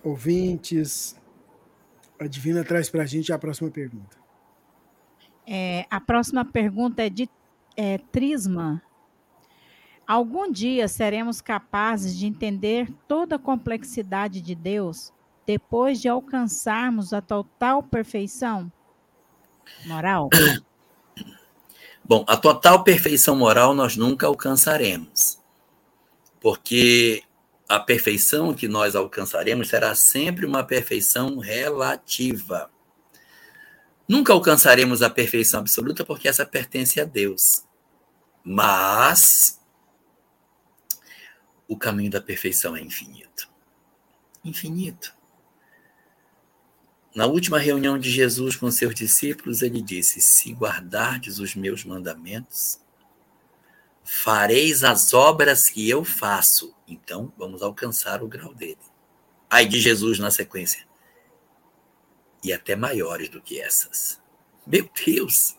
Ouvintes, a Divina traz para a gente a próxima pergunta. É, a próxima pergunta é de é, Trisma. Algum dia seremos capazes de entender toda a complexidade de Deus depois de alcançarmos a total perfeição moral? [coughs] Bom, a total perfeição moral nós nunca alcançaremos, porque a perfeição que nós alcançaremos será sempre uma perfeição relativa. Nunca alcançaremos a perfeição absoluta porque essa pertence a Deus. Mas o caminho da perfeição é infinito. Infinito. Na última reunião de Jesus com seus discípulos, ele disse: Se guardardes os meus mandamentos, fareis as obras que eu faço. Então, vamos alcançar o grau dele. Aí de Jesus na sequência. E até maiores do que essas. Meu Deus!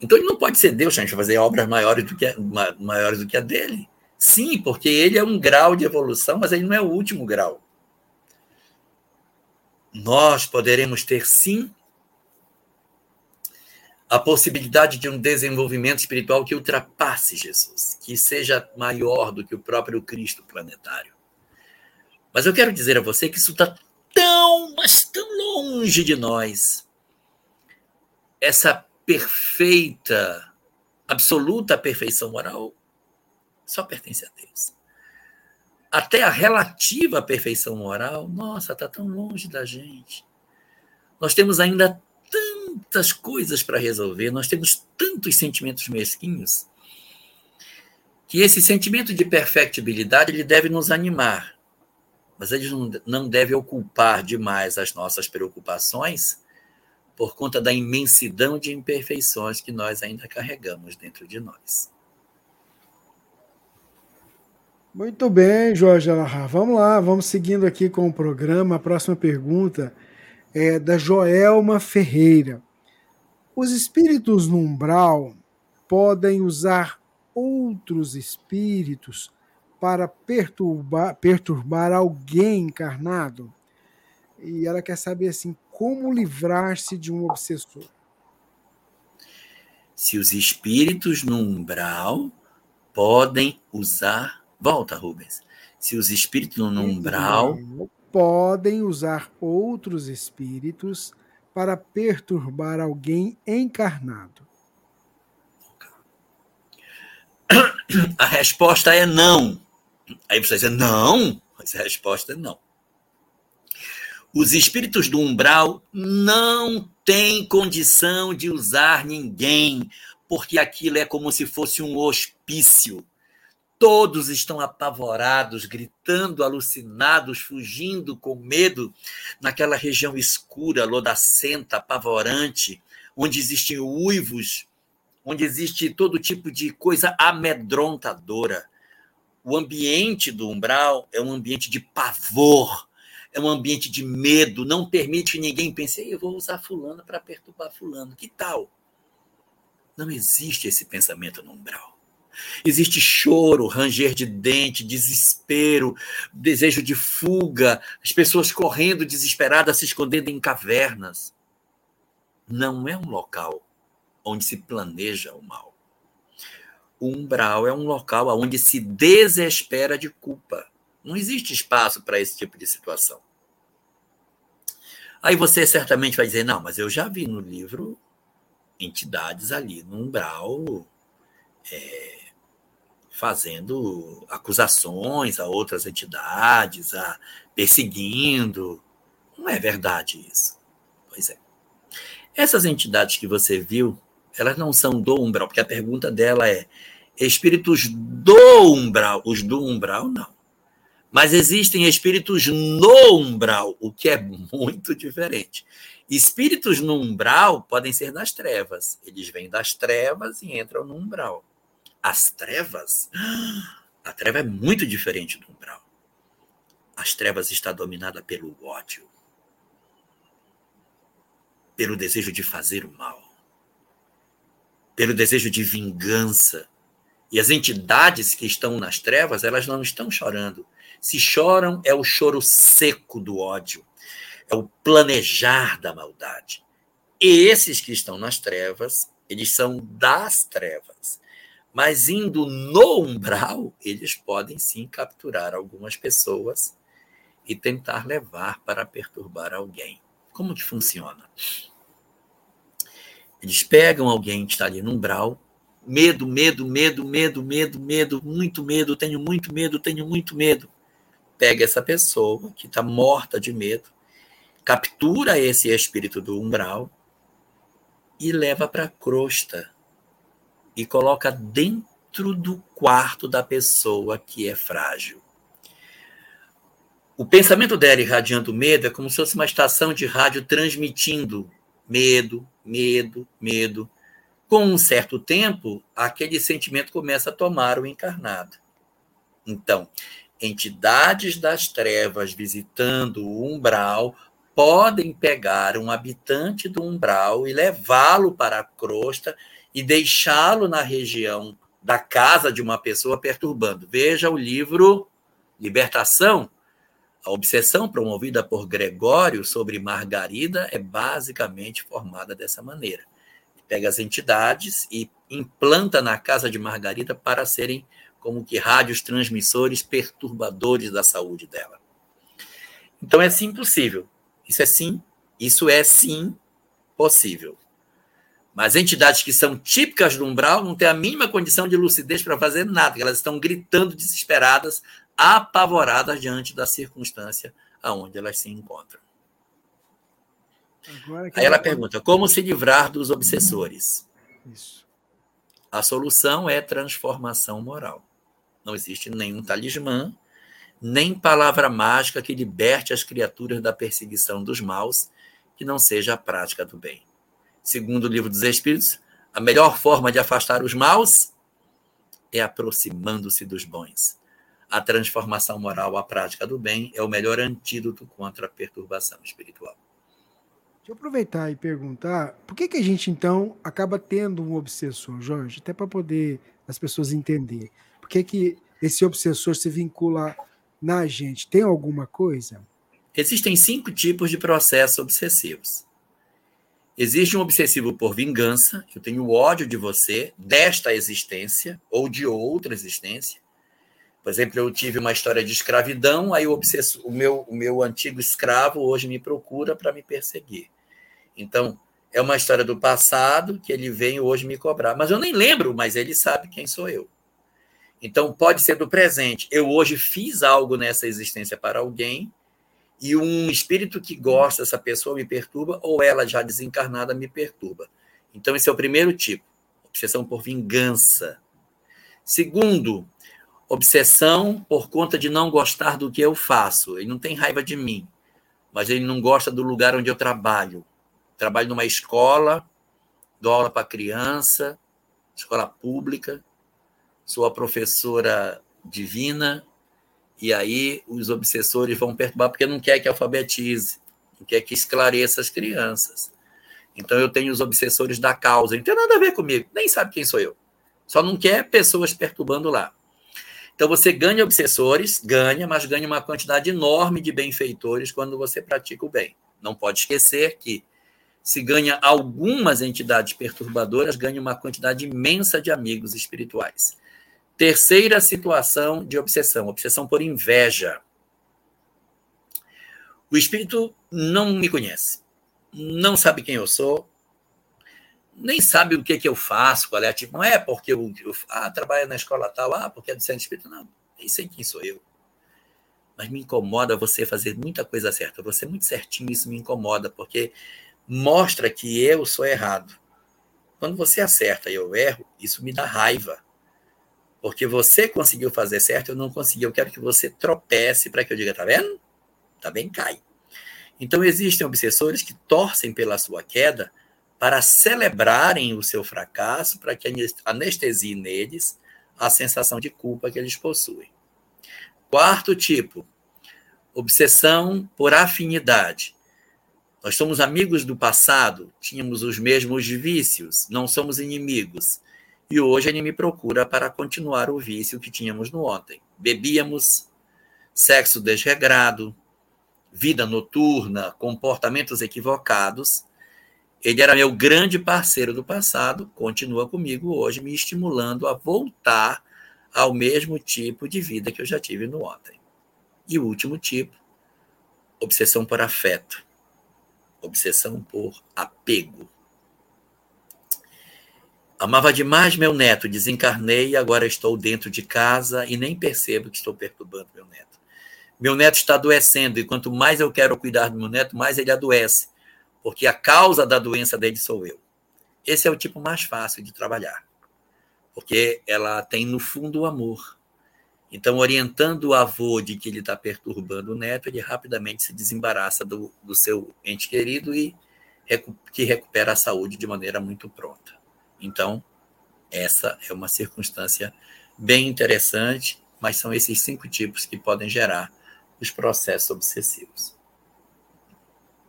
Então ele não pode ser Deus, gente fazer obras maiores do que a, maiores do que a dele. Sim, porque ele é um grau de evolução, mas ele não é o último grau. Nós poderemos ter, sim, a possibilidade de um desenvolvimento espiritual que ultrapasse Jesus, que seja maior do que o próprio Cristo planetário. Mas eu quero dizer a você que isso está tão, mas tão longe de nós. Essa perfeita, absoluta perfeição moral só pertence a Deus. Até a relativa perfeição moral, nossa, está tão longe da gente. Nós temos ainda tantas coisas para resolver, nós temos tantos sentimentos mesquinhos, que esse sentimento de perfectibilidade ele deve nos animar, mas ele não deve ocupar demais as nossas preocupações por conta da imensidão de imperfeições que nós ainda carregamos dentro de nós. Muito bem, Jorge Alahá. Vamos lá, vamos seguindo aqui com o programa. A próxima pergunta é da Joelma Ferreira. Os espíritos no umbral podem usar outros espíritos para perturbar, perturbar alguém encarnado? E ela quer saber assim, como livrar-se de um obsessor? Se os espíritos no umbral podem usar Volta, Rubens. Se os espíritos no umbral. Podem usar outros espíritos para perturbar alguém encarnado. A resposta é não. Aí você diz, não, mas a resposta é não. Os espíritos do umbral não têm condição de usar ninguém, porque aquilo é como se fosse um hospício Todos estão apavorados, gritando, alucinados, fugindo com medo naquela região escura, lodacenta, apavorante, onde existem uivos, onde existe todo tipo de coisa amedrontadora. O ambiente do umbral é um ambiente de pavor, é um ambiente de medo, não permite que ninguém pense, eu vou usar fulano para perturbar fulano. Que tal? Não existe esse pensamento no umbral. Existe choro, ranger de dente, desespero, desejo de fuga, as pessoas correndo desesperadas, se escondendo em cavernas. Não é um local onde se planeja o mal. Umbral é um local onde se desespera de culpa. Não existe espaço para esse tipo de situação. Aí você certamente vai dizer: não, mas eu já vi no livro entidades ali no umbral é, fazendo acusações a outras entidades, a perseguindo. Não é verdade isso. Pois é. Essas entidades que você viu, elas não são do umbral, porque a pergunta dela é: espíritos do umbral? Os do umbral, não. Mas existem espíritos no umbral, o que é muito diferente. Espíritos no umbral podem ser das trevas. Eles vêm das trevas e entram no umbral. As trevas? A treva é muito diferente do umbral. As trevas está dominada pelo ódio, pelo desejo de fazer o mal, pelo desejo de vingança. E as entidades que estão nas trevas, elas não estão chorando. Se choram, é o choro seco do ódio, é o planejar da maldade. E esses que estão nas trevas, eles são das trevas. Mas indo no umbral, eles podem sim capturar algumas pessoas e tentar levar para perturbar alguém. Como que funciona? Eles pegam alguém que está ali no umbral, medo, medo, medo, medo, medo, medo, muito medo, tenho muito medo, tenho muito medo. Pega essa pessoa que está morta de medo, captura esse espírito do umbral e leva para a crosta e coloca dentro do quarto da pessoa que é frágil. O pensamento dela irradiando medo é como se fosse uma estação de rádio transmitindo medo, medo, medo. Com um certo tempo, aquele sentimento começa a tomar o encarnado. Então, entidades das trevas visitando o umbral podem pegar um habitante do umbral e levá-lo para a crosta e deixá-lo na região da casa de uma pessoa perturbando. Veja o livro Libertação. A obsessão promovida por Gregório sobre Margarida é basicamente formada dessa maneira. Pega as entidades e implanta na casa de Margarida para serem como que rádios transmissores perturbadores da saúde dela. Então é sim possível. Isso é sim, isso é sim possível. Mas entidades que são típicas do umbral não têm a mínima condição de lucidez para fazer nada, elas estão gritando desesperadas, apavoradas diante da circunstância aonde elas se encontram. Aí ela pergunta: como se livrar dos obsessores? Isso. A solução é transformação moral. Não existe nenhum talismã, nem palavra mágica que liberte as criaturas da perseguição dos maus, que não seja a prática do bem segundo o livro dos Espíritos, a melhor forma de afastar os maus é aproximando-se dos bons. A transformação moral, a prática do bem, é o melhor antídoto contra a perturbação espiritual. Deixa eu aproveitar e perguntar, por que, que a gente então acaba tendo um obsessor, Jorge? Até para poder as pessoas entenderem. Por que, que esse obsessor se vincula na gente? Tem alguma coisa? Existem cinco tipos de processos obsessivos. Existe um obsessivo por vingança, eu tenho ódio de você, desta existência ou de outra existência. Por exemplo, eu tive uma história de escravidão, aí o, obsesso, o, meu, o meu antigo escravo hoje me procura para me perseguir. Então, é uma história do passado que ele vem hoje me cobrar. Mas eu nem lembro, mas ele sabe quem sou eu. Então, pode ser do presente. Eu hoje fiz algo nessa existência para alguém, e um espírito que gosta dessa pessoa me perturba, ou ela já desencarnada me perturba. Então, esse é o primeiro tipo, obsessão por vingança. Segundo, Obsessão por conta de não gostar do que eu faço. Ele não tem raiva de mim, mas ele não gosta do lugar onde eu trabalho. Trabalho numa escola, dou aula para criança, escola pública, sou a professora divina, e aí os obsessores vão perturbar porque não quer que alfabetize, não quer que esclareça as crianças. Então eu tenho os obsessores da causa, não tem nada a ver comigo, nem sabe quem sou eu. Só não quer pessoas perturbando lá. Então você ganha obsessores, ganha, mas ganha uma quantidade enorme de benfeitores quando você pratica o bem. Não pode esquecer que se ganha algumas entidades perturbadoras, ganha uma quantidade imensa de amigos espirituais. Terceira situação de obsessão, obsessão por inveja. O espírito não me conhece, não sabe quem eu sou, nem sabe o que, que eu faço, qual é a tipo. Não é porque eu, eu ah, trabalho na escola tal, ah, porque é do centro espírita. Não, nem sei quem sou eu. Mas me incomoda você fazer muita coisa certa. Você é muito certinho, isso me incomoda, porque mostra que eu sou errado. Quando você acerta e eu erro, isso me dá raiva. Porque você conseguiu fazer certo, eu não consegui. Eu quero que você tropece para que eu diga, tá vendo? Tá bem, cai. Então existem obsessores que torcem pela sua queda para celebrarem o seu fracasso, para que anestesie neles a sensação de culpa que eles possuem. Quarto tipo, obsessão por afinidade. Nós somos amigos do passado, tínhamos os mesmos vícios, não somos inimigos. E hoje ele me procura para continuar o vício que tínhamos no ontem. Bebíamos, sexo desregrado, vida noturna, comportamentos equivocados. Ele era meu grande parceiro do passado, continua comigo hoje, me estimulando a voltar ao mesmo tipo de vida que eu já tive no ontem. E o último tipo, obsessão por afeto, obsessão por apego. Amava demais meu neto, desencarnei agora estou dentro de casa e nem percebo que estou perturbando meu neto. Meu neto está adoecendo e quanto mais eu quero cuidar do meu neto, mais ele adoece, porque a causa da doença dele sou eu. Esse é o tipo mais fácil de trabalhar, porque ela tem no fundo o amor. Então, orientando o avô de que ele está perturbando o neto, ele rapidamente se desembaraça do, do seu ente querido e que recupera a saúde de maneira muito pronta. Então, essa é uma circunstância bem interessante, mas são esses cinco tipos que podem gerar os processos obsessivos.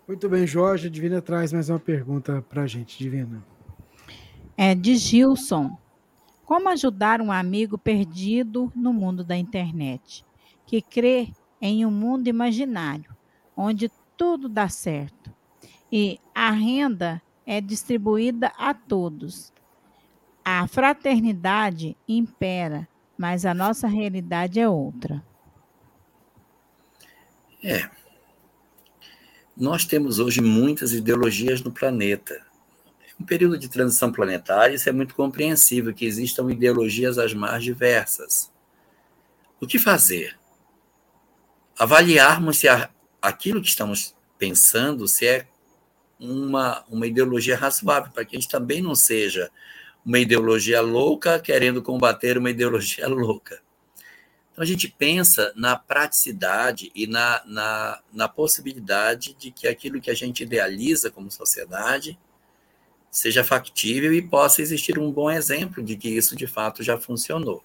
Muito bem, Jorge. Divina traz mais uma pergunta para a gente, Divina. É de Gilson. Como ajudar um amigo perdido no mundo da internet, que crê em um mundo imaginário, onde tudo dá certo e a renda é distribuída a todos, a fraternidade impera, mas a nossa realidade é outra. É. Nós temos hoje muitas ideologias no planeta. Um período de transição planetária, isso é muito compreensível que existam ideologias as mais diversas. O que fazer? Avaliarmos se a, aquilo que estamos pensando se é uma, uma ideologia razoável, para que a gente também não seja uma ideologia louca querendo combater uma ideologia [laughs] louca. Então a gente pensa na praticidade e na, na, na possibilidade de que aquilo que a gente idealiza como sociedade seja factível e possa existir um bom exemplo de que isso de fato já funcionou.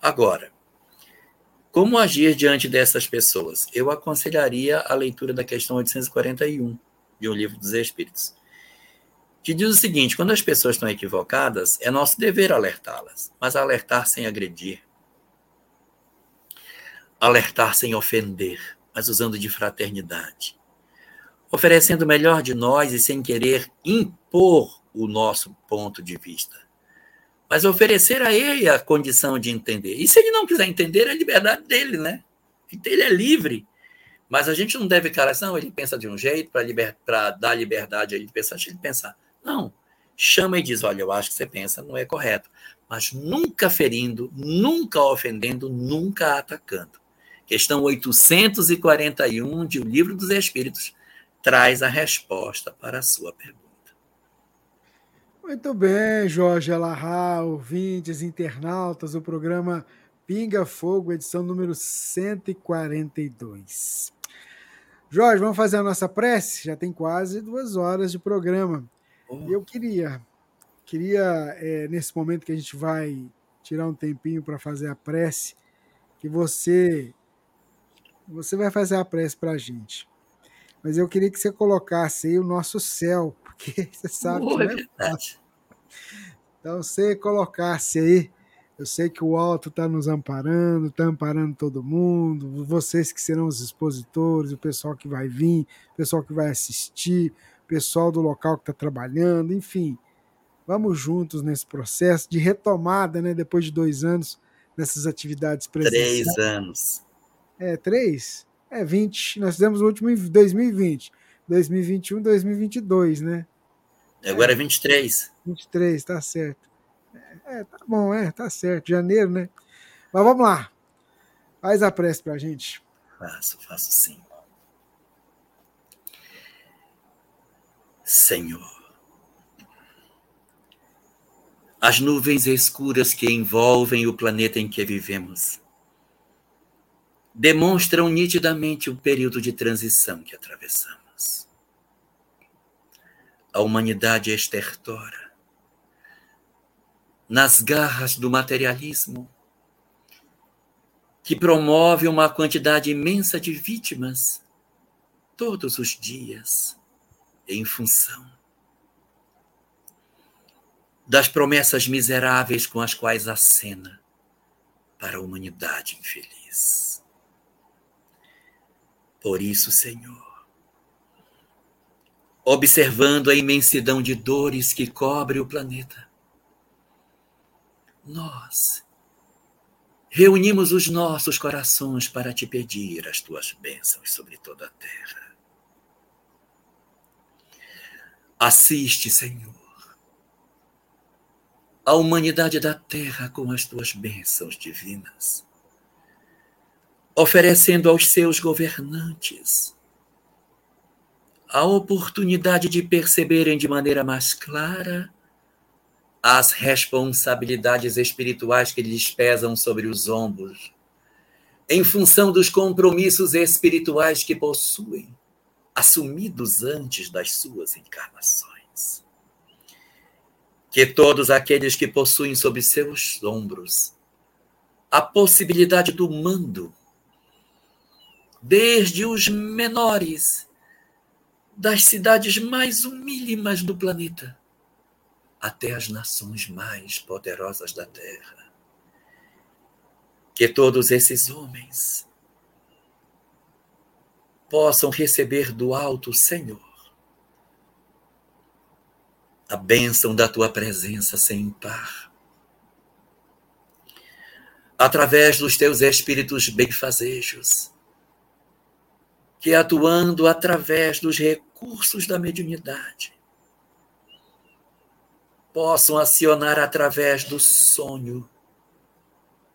Agora, como agir diante dessas pessoas? Eu aconselharia a leitura da questão 841 de O Livro dos Espíritos que diz o seguinte: quando as pessoas estão equivocadas, é nosso dever alertá-las, mas alertar sem agredir, alertar sem ofender, mas usando de fraternidade, oferecendo o melhor de nós e sem querer impor o nosso ponto de vista, mas oferecer a ele a condição de entender. E se ele não quiser entender, é a liberdade dele, né? Ele é livre. Mas a gente não deve ficar assim, não, ele pensa de um jeito para liber... dar liberdade a ele pensar, deixa ele pensar. Não. Chama e diz: olha, eu acho que você pensa não é correto. Mas nunca ferindo, nunca ofendendo, nunca atacando. Questão 841 de O Livro dos Espíritos traz a resposta para a sua pergunta. Muito bem, Jorge Alahá, ouvintes, internautas do programa Pinga Fogo, edição número 142. Jorge, vamos fazer a nossa prece? Já tem quase duas horas de programa. E eu queria, queria é, nesse momento que a gente vai tirar um tempinho para fazer a prece, que você você vai fazer a prece para a gente. Mas eu queria que você colocasse aí o nosso céu, [laughs] porque você sabe que Oh, não é fácil. Então, você colocasse aí, eu sei que o alto está nos amparando, está amparando todo mundo, vocês que serão os expositores, o pessoal que vai vir, o pessoal que vai assistir, o pessoal do local que está trabalhando, enfim. Vamos juntos nesse processo de retomada, né, depois de dois anos, nessas atividades presenciais. Três anos. É, três? É, 20. Nós fizemos o último em 2020. 2021, 2022, né? Agora é 23. 23, tá certo. É, é, tá bom, é, tá certo. Janeiro, né? Mas vamos lá. Faz a prece pra gente. Faço, faço sim. Senhor, as nuvens escuras que envolvem o planeta em que vivemos demonstram nitidamente o período de transição que atravessamos. A humanidade estertora nas garras do materialismo que promove uma quantidade imensa de vítimas todos os dias em função das promessas miseráveis com as quais acena para a humanidade infeliz. Por isso, Senhor, observando a imensidão de dores que cobre o planeta, nós reunimos os nossos corações para te pedir as tuas bênçãos sobre toda a terra. Assiste, Senhor, a humanidade da terra com as tuas bênçãos divinas, oferecendo aos seus governantes a oportunidade de perceberem de maneira mais clara as responsabilidades espirituais que lhes pesam sobre os ombros, em função dos compromissos espirituais que possuem, assumidos antes das suas encarnações. Que todos aqueles que possuem sobre seus ombros a possibilidade do mando, desde os menores das cidades mais humílimas do planeta, até as nações mais poderosas da terra. Que todos esses homens possam receber do alto, Senhor, a bênção da tua presença sem par. Através dos teus espíritos benfazejos, que atuando através dos recursos da mediunidade, possam acionar através do sonho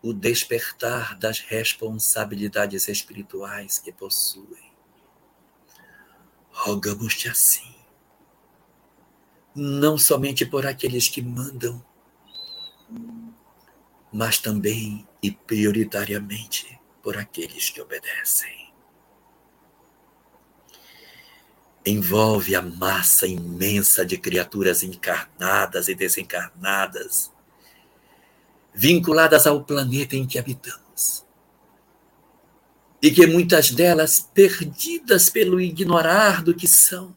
o despertar das responsabilidades espirituais que possuem. Rogamos-te assim, não somente por aqueles que mandam, mas também e prioritariamente por aqueles que obedecem. Envolve a massa imensa de criaturas encarnadas e desencarnadas, vinculadas ao planeta em que habitamos. E que muitas delas, perdidas pelo ignorar do que são,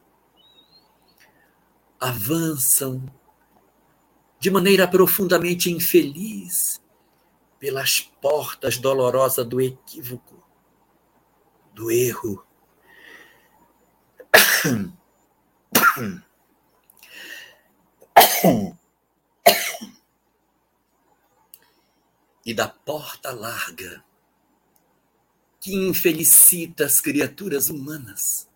avançam de maneira profundamente infeliz pelas portas dolorosas do equívoco, do erro e da porta larga que infelicita as criaturas humanas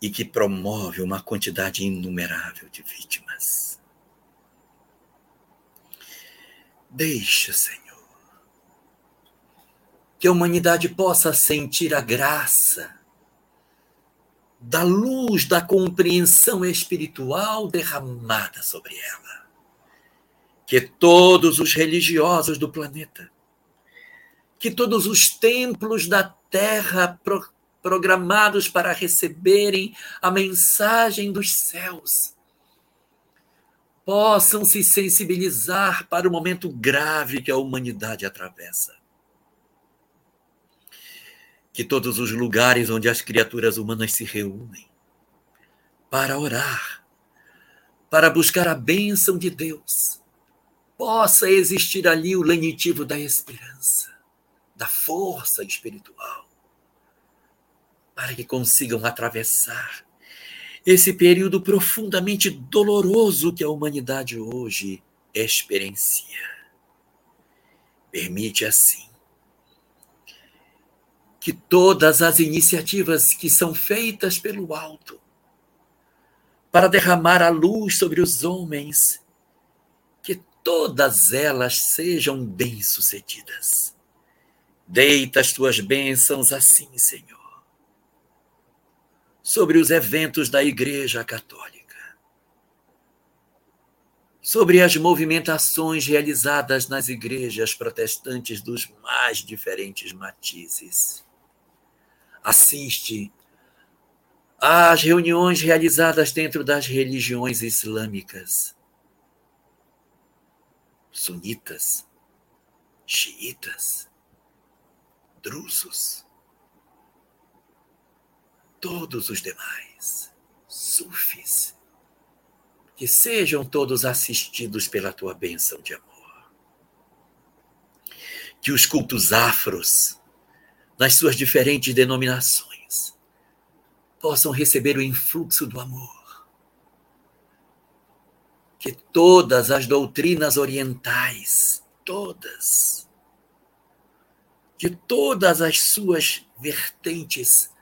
e que promove uma quantidade inumerável de vítimas. Deixa, Senhor, que a humanidade possa sentir a graça da luz da compreensão espiritual derramada sobre ela. Que todos os religiosos do planeta que todos os templos da terra pro, programados para receberem a mensagem dos céus possam se sensibilizar para o momento grave que a humanidade atravessa. Que todos os lugares onde as criaturas humanas se reúnem para orar, para buscar a bênção de Deus, possa existir ali o lenitivo da esperança, da força espiritual, para que consigam atravessar esse período profundamente doloroso que a humanidade hoje experiencia. Permite assim que todas as iniciativas que são feitas pelo alto para derramar a luz sobre os homens, que todas elas sejam bem-sucedidas. Deita as tuas bênçãos assim, Senhor sobre os eventos da Igreja Católica, sobre as movimentações realizadas nas igrejas protestantes dos mais diferentes matizes. Assiste. Às reuniões realizadas dentro das religiões islâmicas, sunitas, xiitas, drusos. Todos os demais, sufis, que sejam todos assistidos pela tua bênção de amor. Que os cultos afros, nas suas diferentes denominações, possam receber o influxo do amor. Que todas as doutrinas orientais, todas, que todas as suas vertentes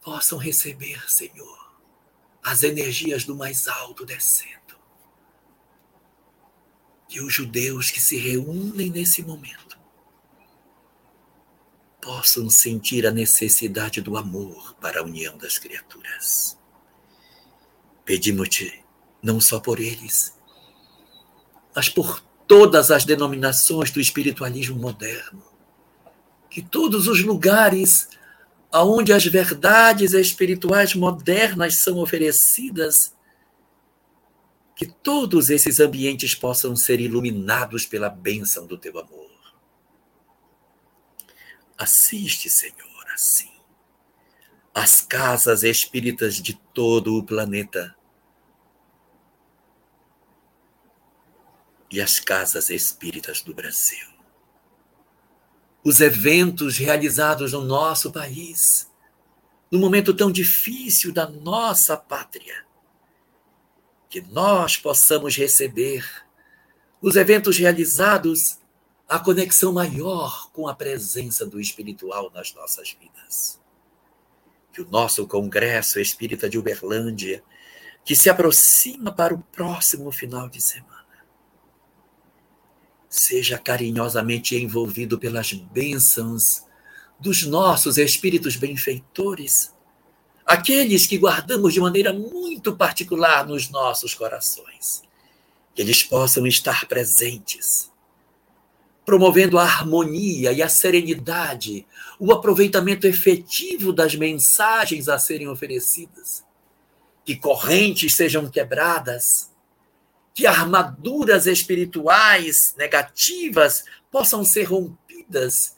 possam receber, Senhor, as energias do mais alto descendo. Que os judeus que se reúnem nesse momento possam sentir a necessidade do amor para a união das criaturas. Pedimos-te não só por eles, mas por todas as denominações do espiritualismo moderno, que todos os lugares aonde as verdades espirituais modernas são oferecidas, que todos esses ambientes possam ser iluminados pela bênção do teu amor. Assiste, Senhor, assim, as casas espíritas de todo o planeta e as casas espíritas do Brasil os eventos realizados no nosso país, no momento tão difícil da nossa pátria. Que nós possamos receber os eventos realizados, a conexão maior com a presença do espiritual nas nossas vidas. Que o nosso Congresso Espírita de Uberlândia, que se aproxima para o próximo final de semana, seja carinhosamente envolvido pelas bênçãos dos nossos espíritos benfeitores, aqueles que guardamos de maneira muito particular nos nossos corações, que eles possam estar presentes, promovendo a harmonia e a serenidade, o aproveitamento efetivo das mensagens a serem oferecidas, que correntes sejam quebradas que armaduras espirituais negativas possam ser rompidas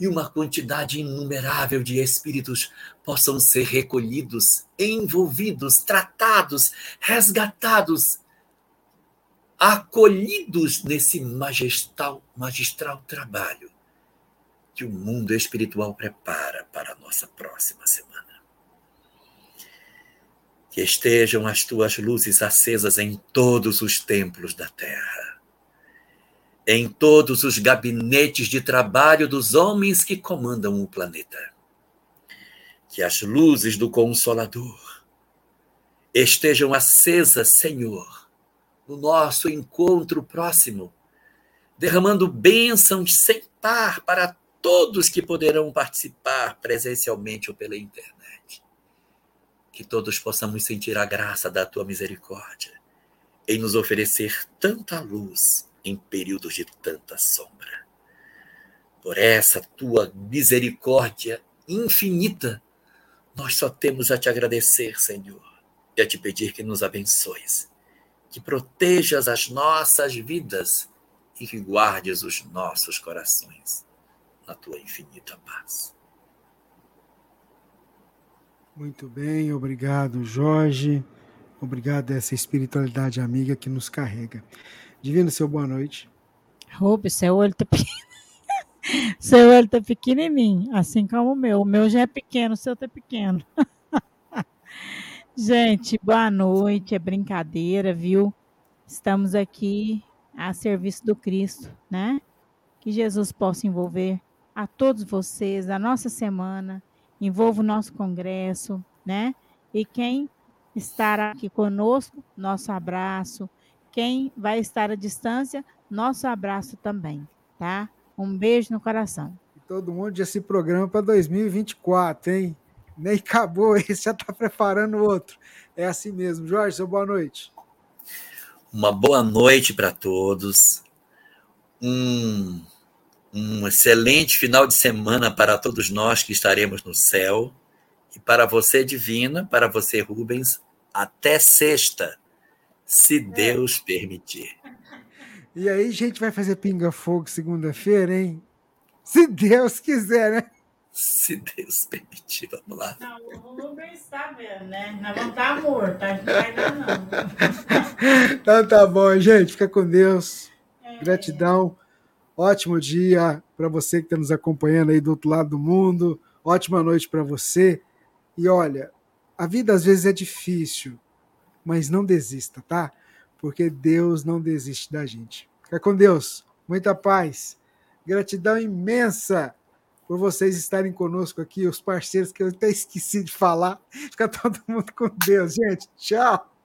e uma quantidade inumerável de espíritos possam ser recolhidos, envolvidos, tratados, resgatados, acolhidos nesse magistral, magistral trabalho que o mundo espiritual prepara para a nossa próxima semana que estejam as tuas luzes acesas em todos os templos da terra, em todos os gabinetes de trabalho dos homens que comandam o planeta. Que as luzes do Consolador estejam acesas, Senhor, no nosso encontro próximo, derramando bênçãos sem par para todos que poderão participar presencialmente ou pela internet que todos possamos sentir a graça da tua misericórdia em nos oferecer tanta luz em períodos de tanta sombra. Por essa tua misericórdia infinita, nós só temos a te agradecer, Senhor, e a te pedir que nos abençoes, que protejas as nossas vidas e que guardes os nossos corações na tua infinita paz. Muito bem, obrigado, Jorge. Obrigado a essa espiritualidade amiga que nos carrega. Divino, seu boa noite. Rubens, seu olho tá pequeno. [laughs] seu olho tá pequenininho, assim como o meu. O meu já é pequeno, o seu tá pequeno. [laughs] Gente, boa noite. É brincadeira, viu? Estamos aqui a serviço do Cristo, né? Que Jesus possa envolver a todos vocês, a nossa semana, envolva o nosso congresso, né? E quem estará aqui conosco, nosso abraço. Quem vai estar à distância, nosso abraço também, tá? Um beijo no coração. Todo mundo já programa para 2024, hein? Nem acabou [laughs] esse, já está preparando outro. É assim mesmo. Jorge, seu boa noite. Uma boa noite para todos. Um, um excelente final de semana para todos nós que estaremos no céu. E para você, Divina, para você, Rubens, até sexta, se Deus permitir. E aí, a gente vai fazer pinga-fogo segunda-feira, hein? Se Deus quiser, né? Se Deus permitir, vamos lá. Não, o Rubens está vendo, né? Nós vamos estar morto, a gente não vai dar, não. [laughs] Então tá bom, gente. Fica com Deus. Gratidão. Ótimo dia para você que está nos acompanhando aí do outro lado do mundo. Ótima noite para você. E olha, a vida às vezes é difícil, mas não desista, tá? Porque Deus não desiste da gente. Fica com Deus. Muita paz. Gratidão imensa por vocês estarem conosco aqui, os parceiros que eu até esqueci de falar. Fica todo mundo com Deus, gente. Tchau.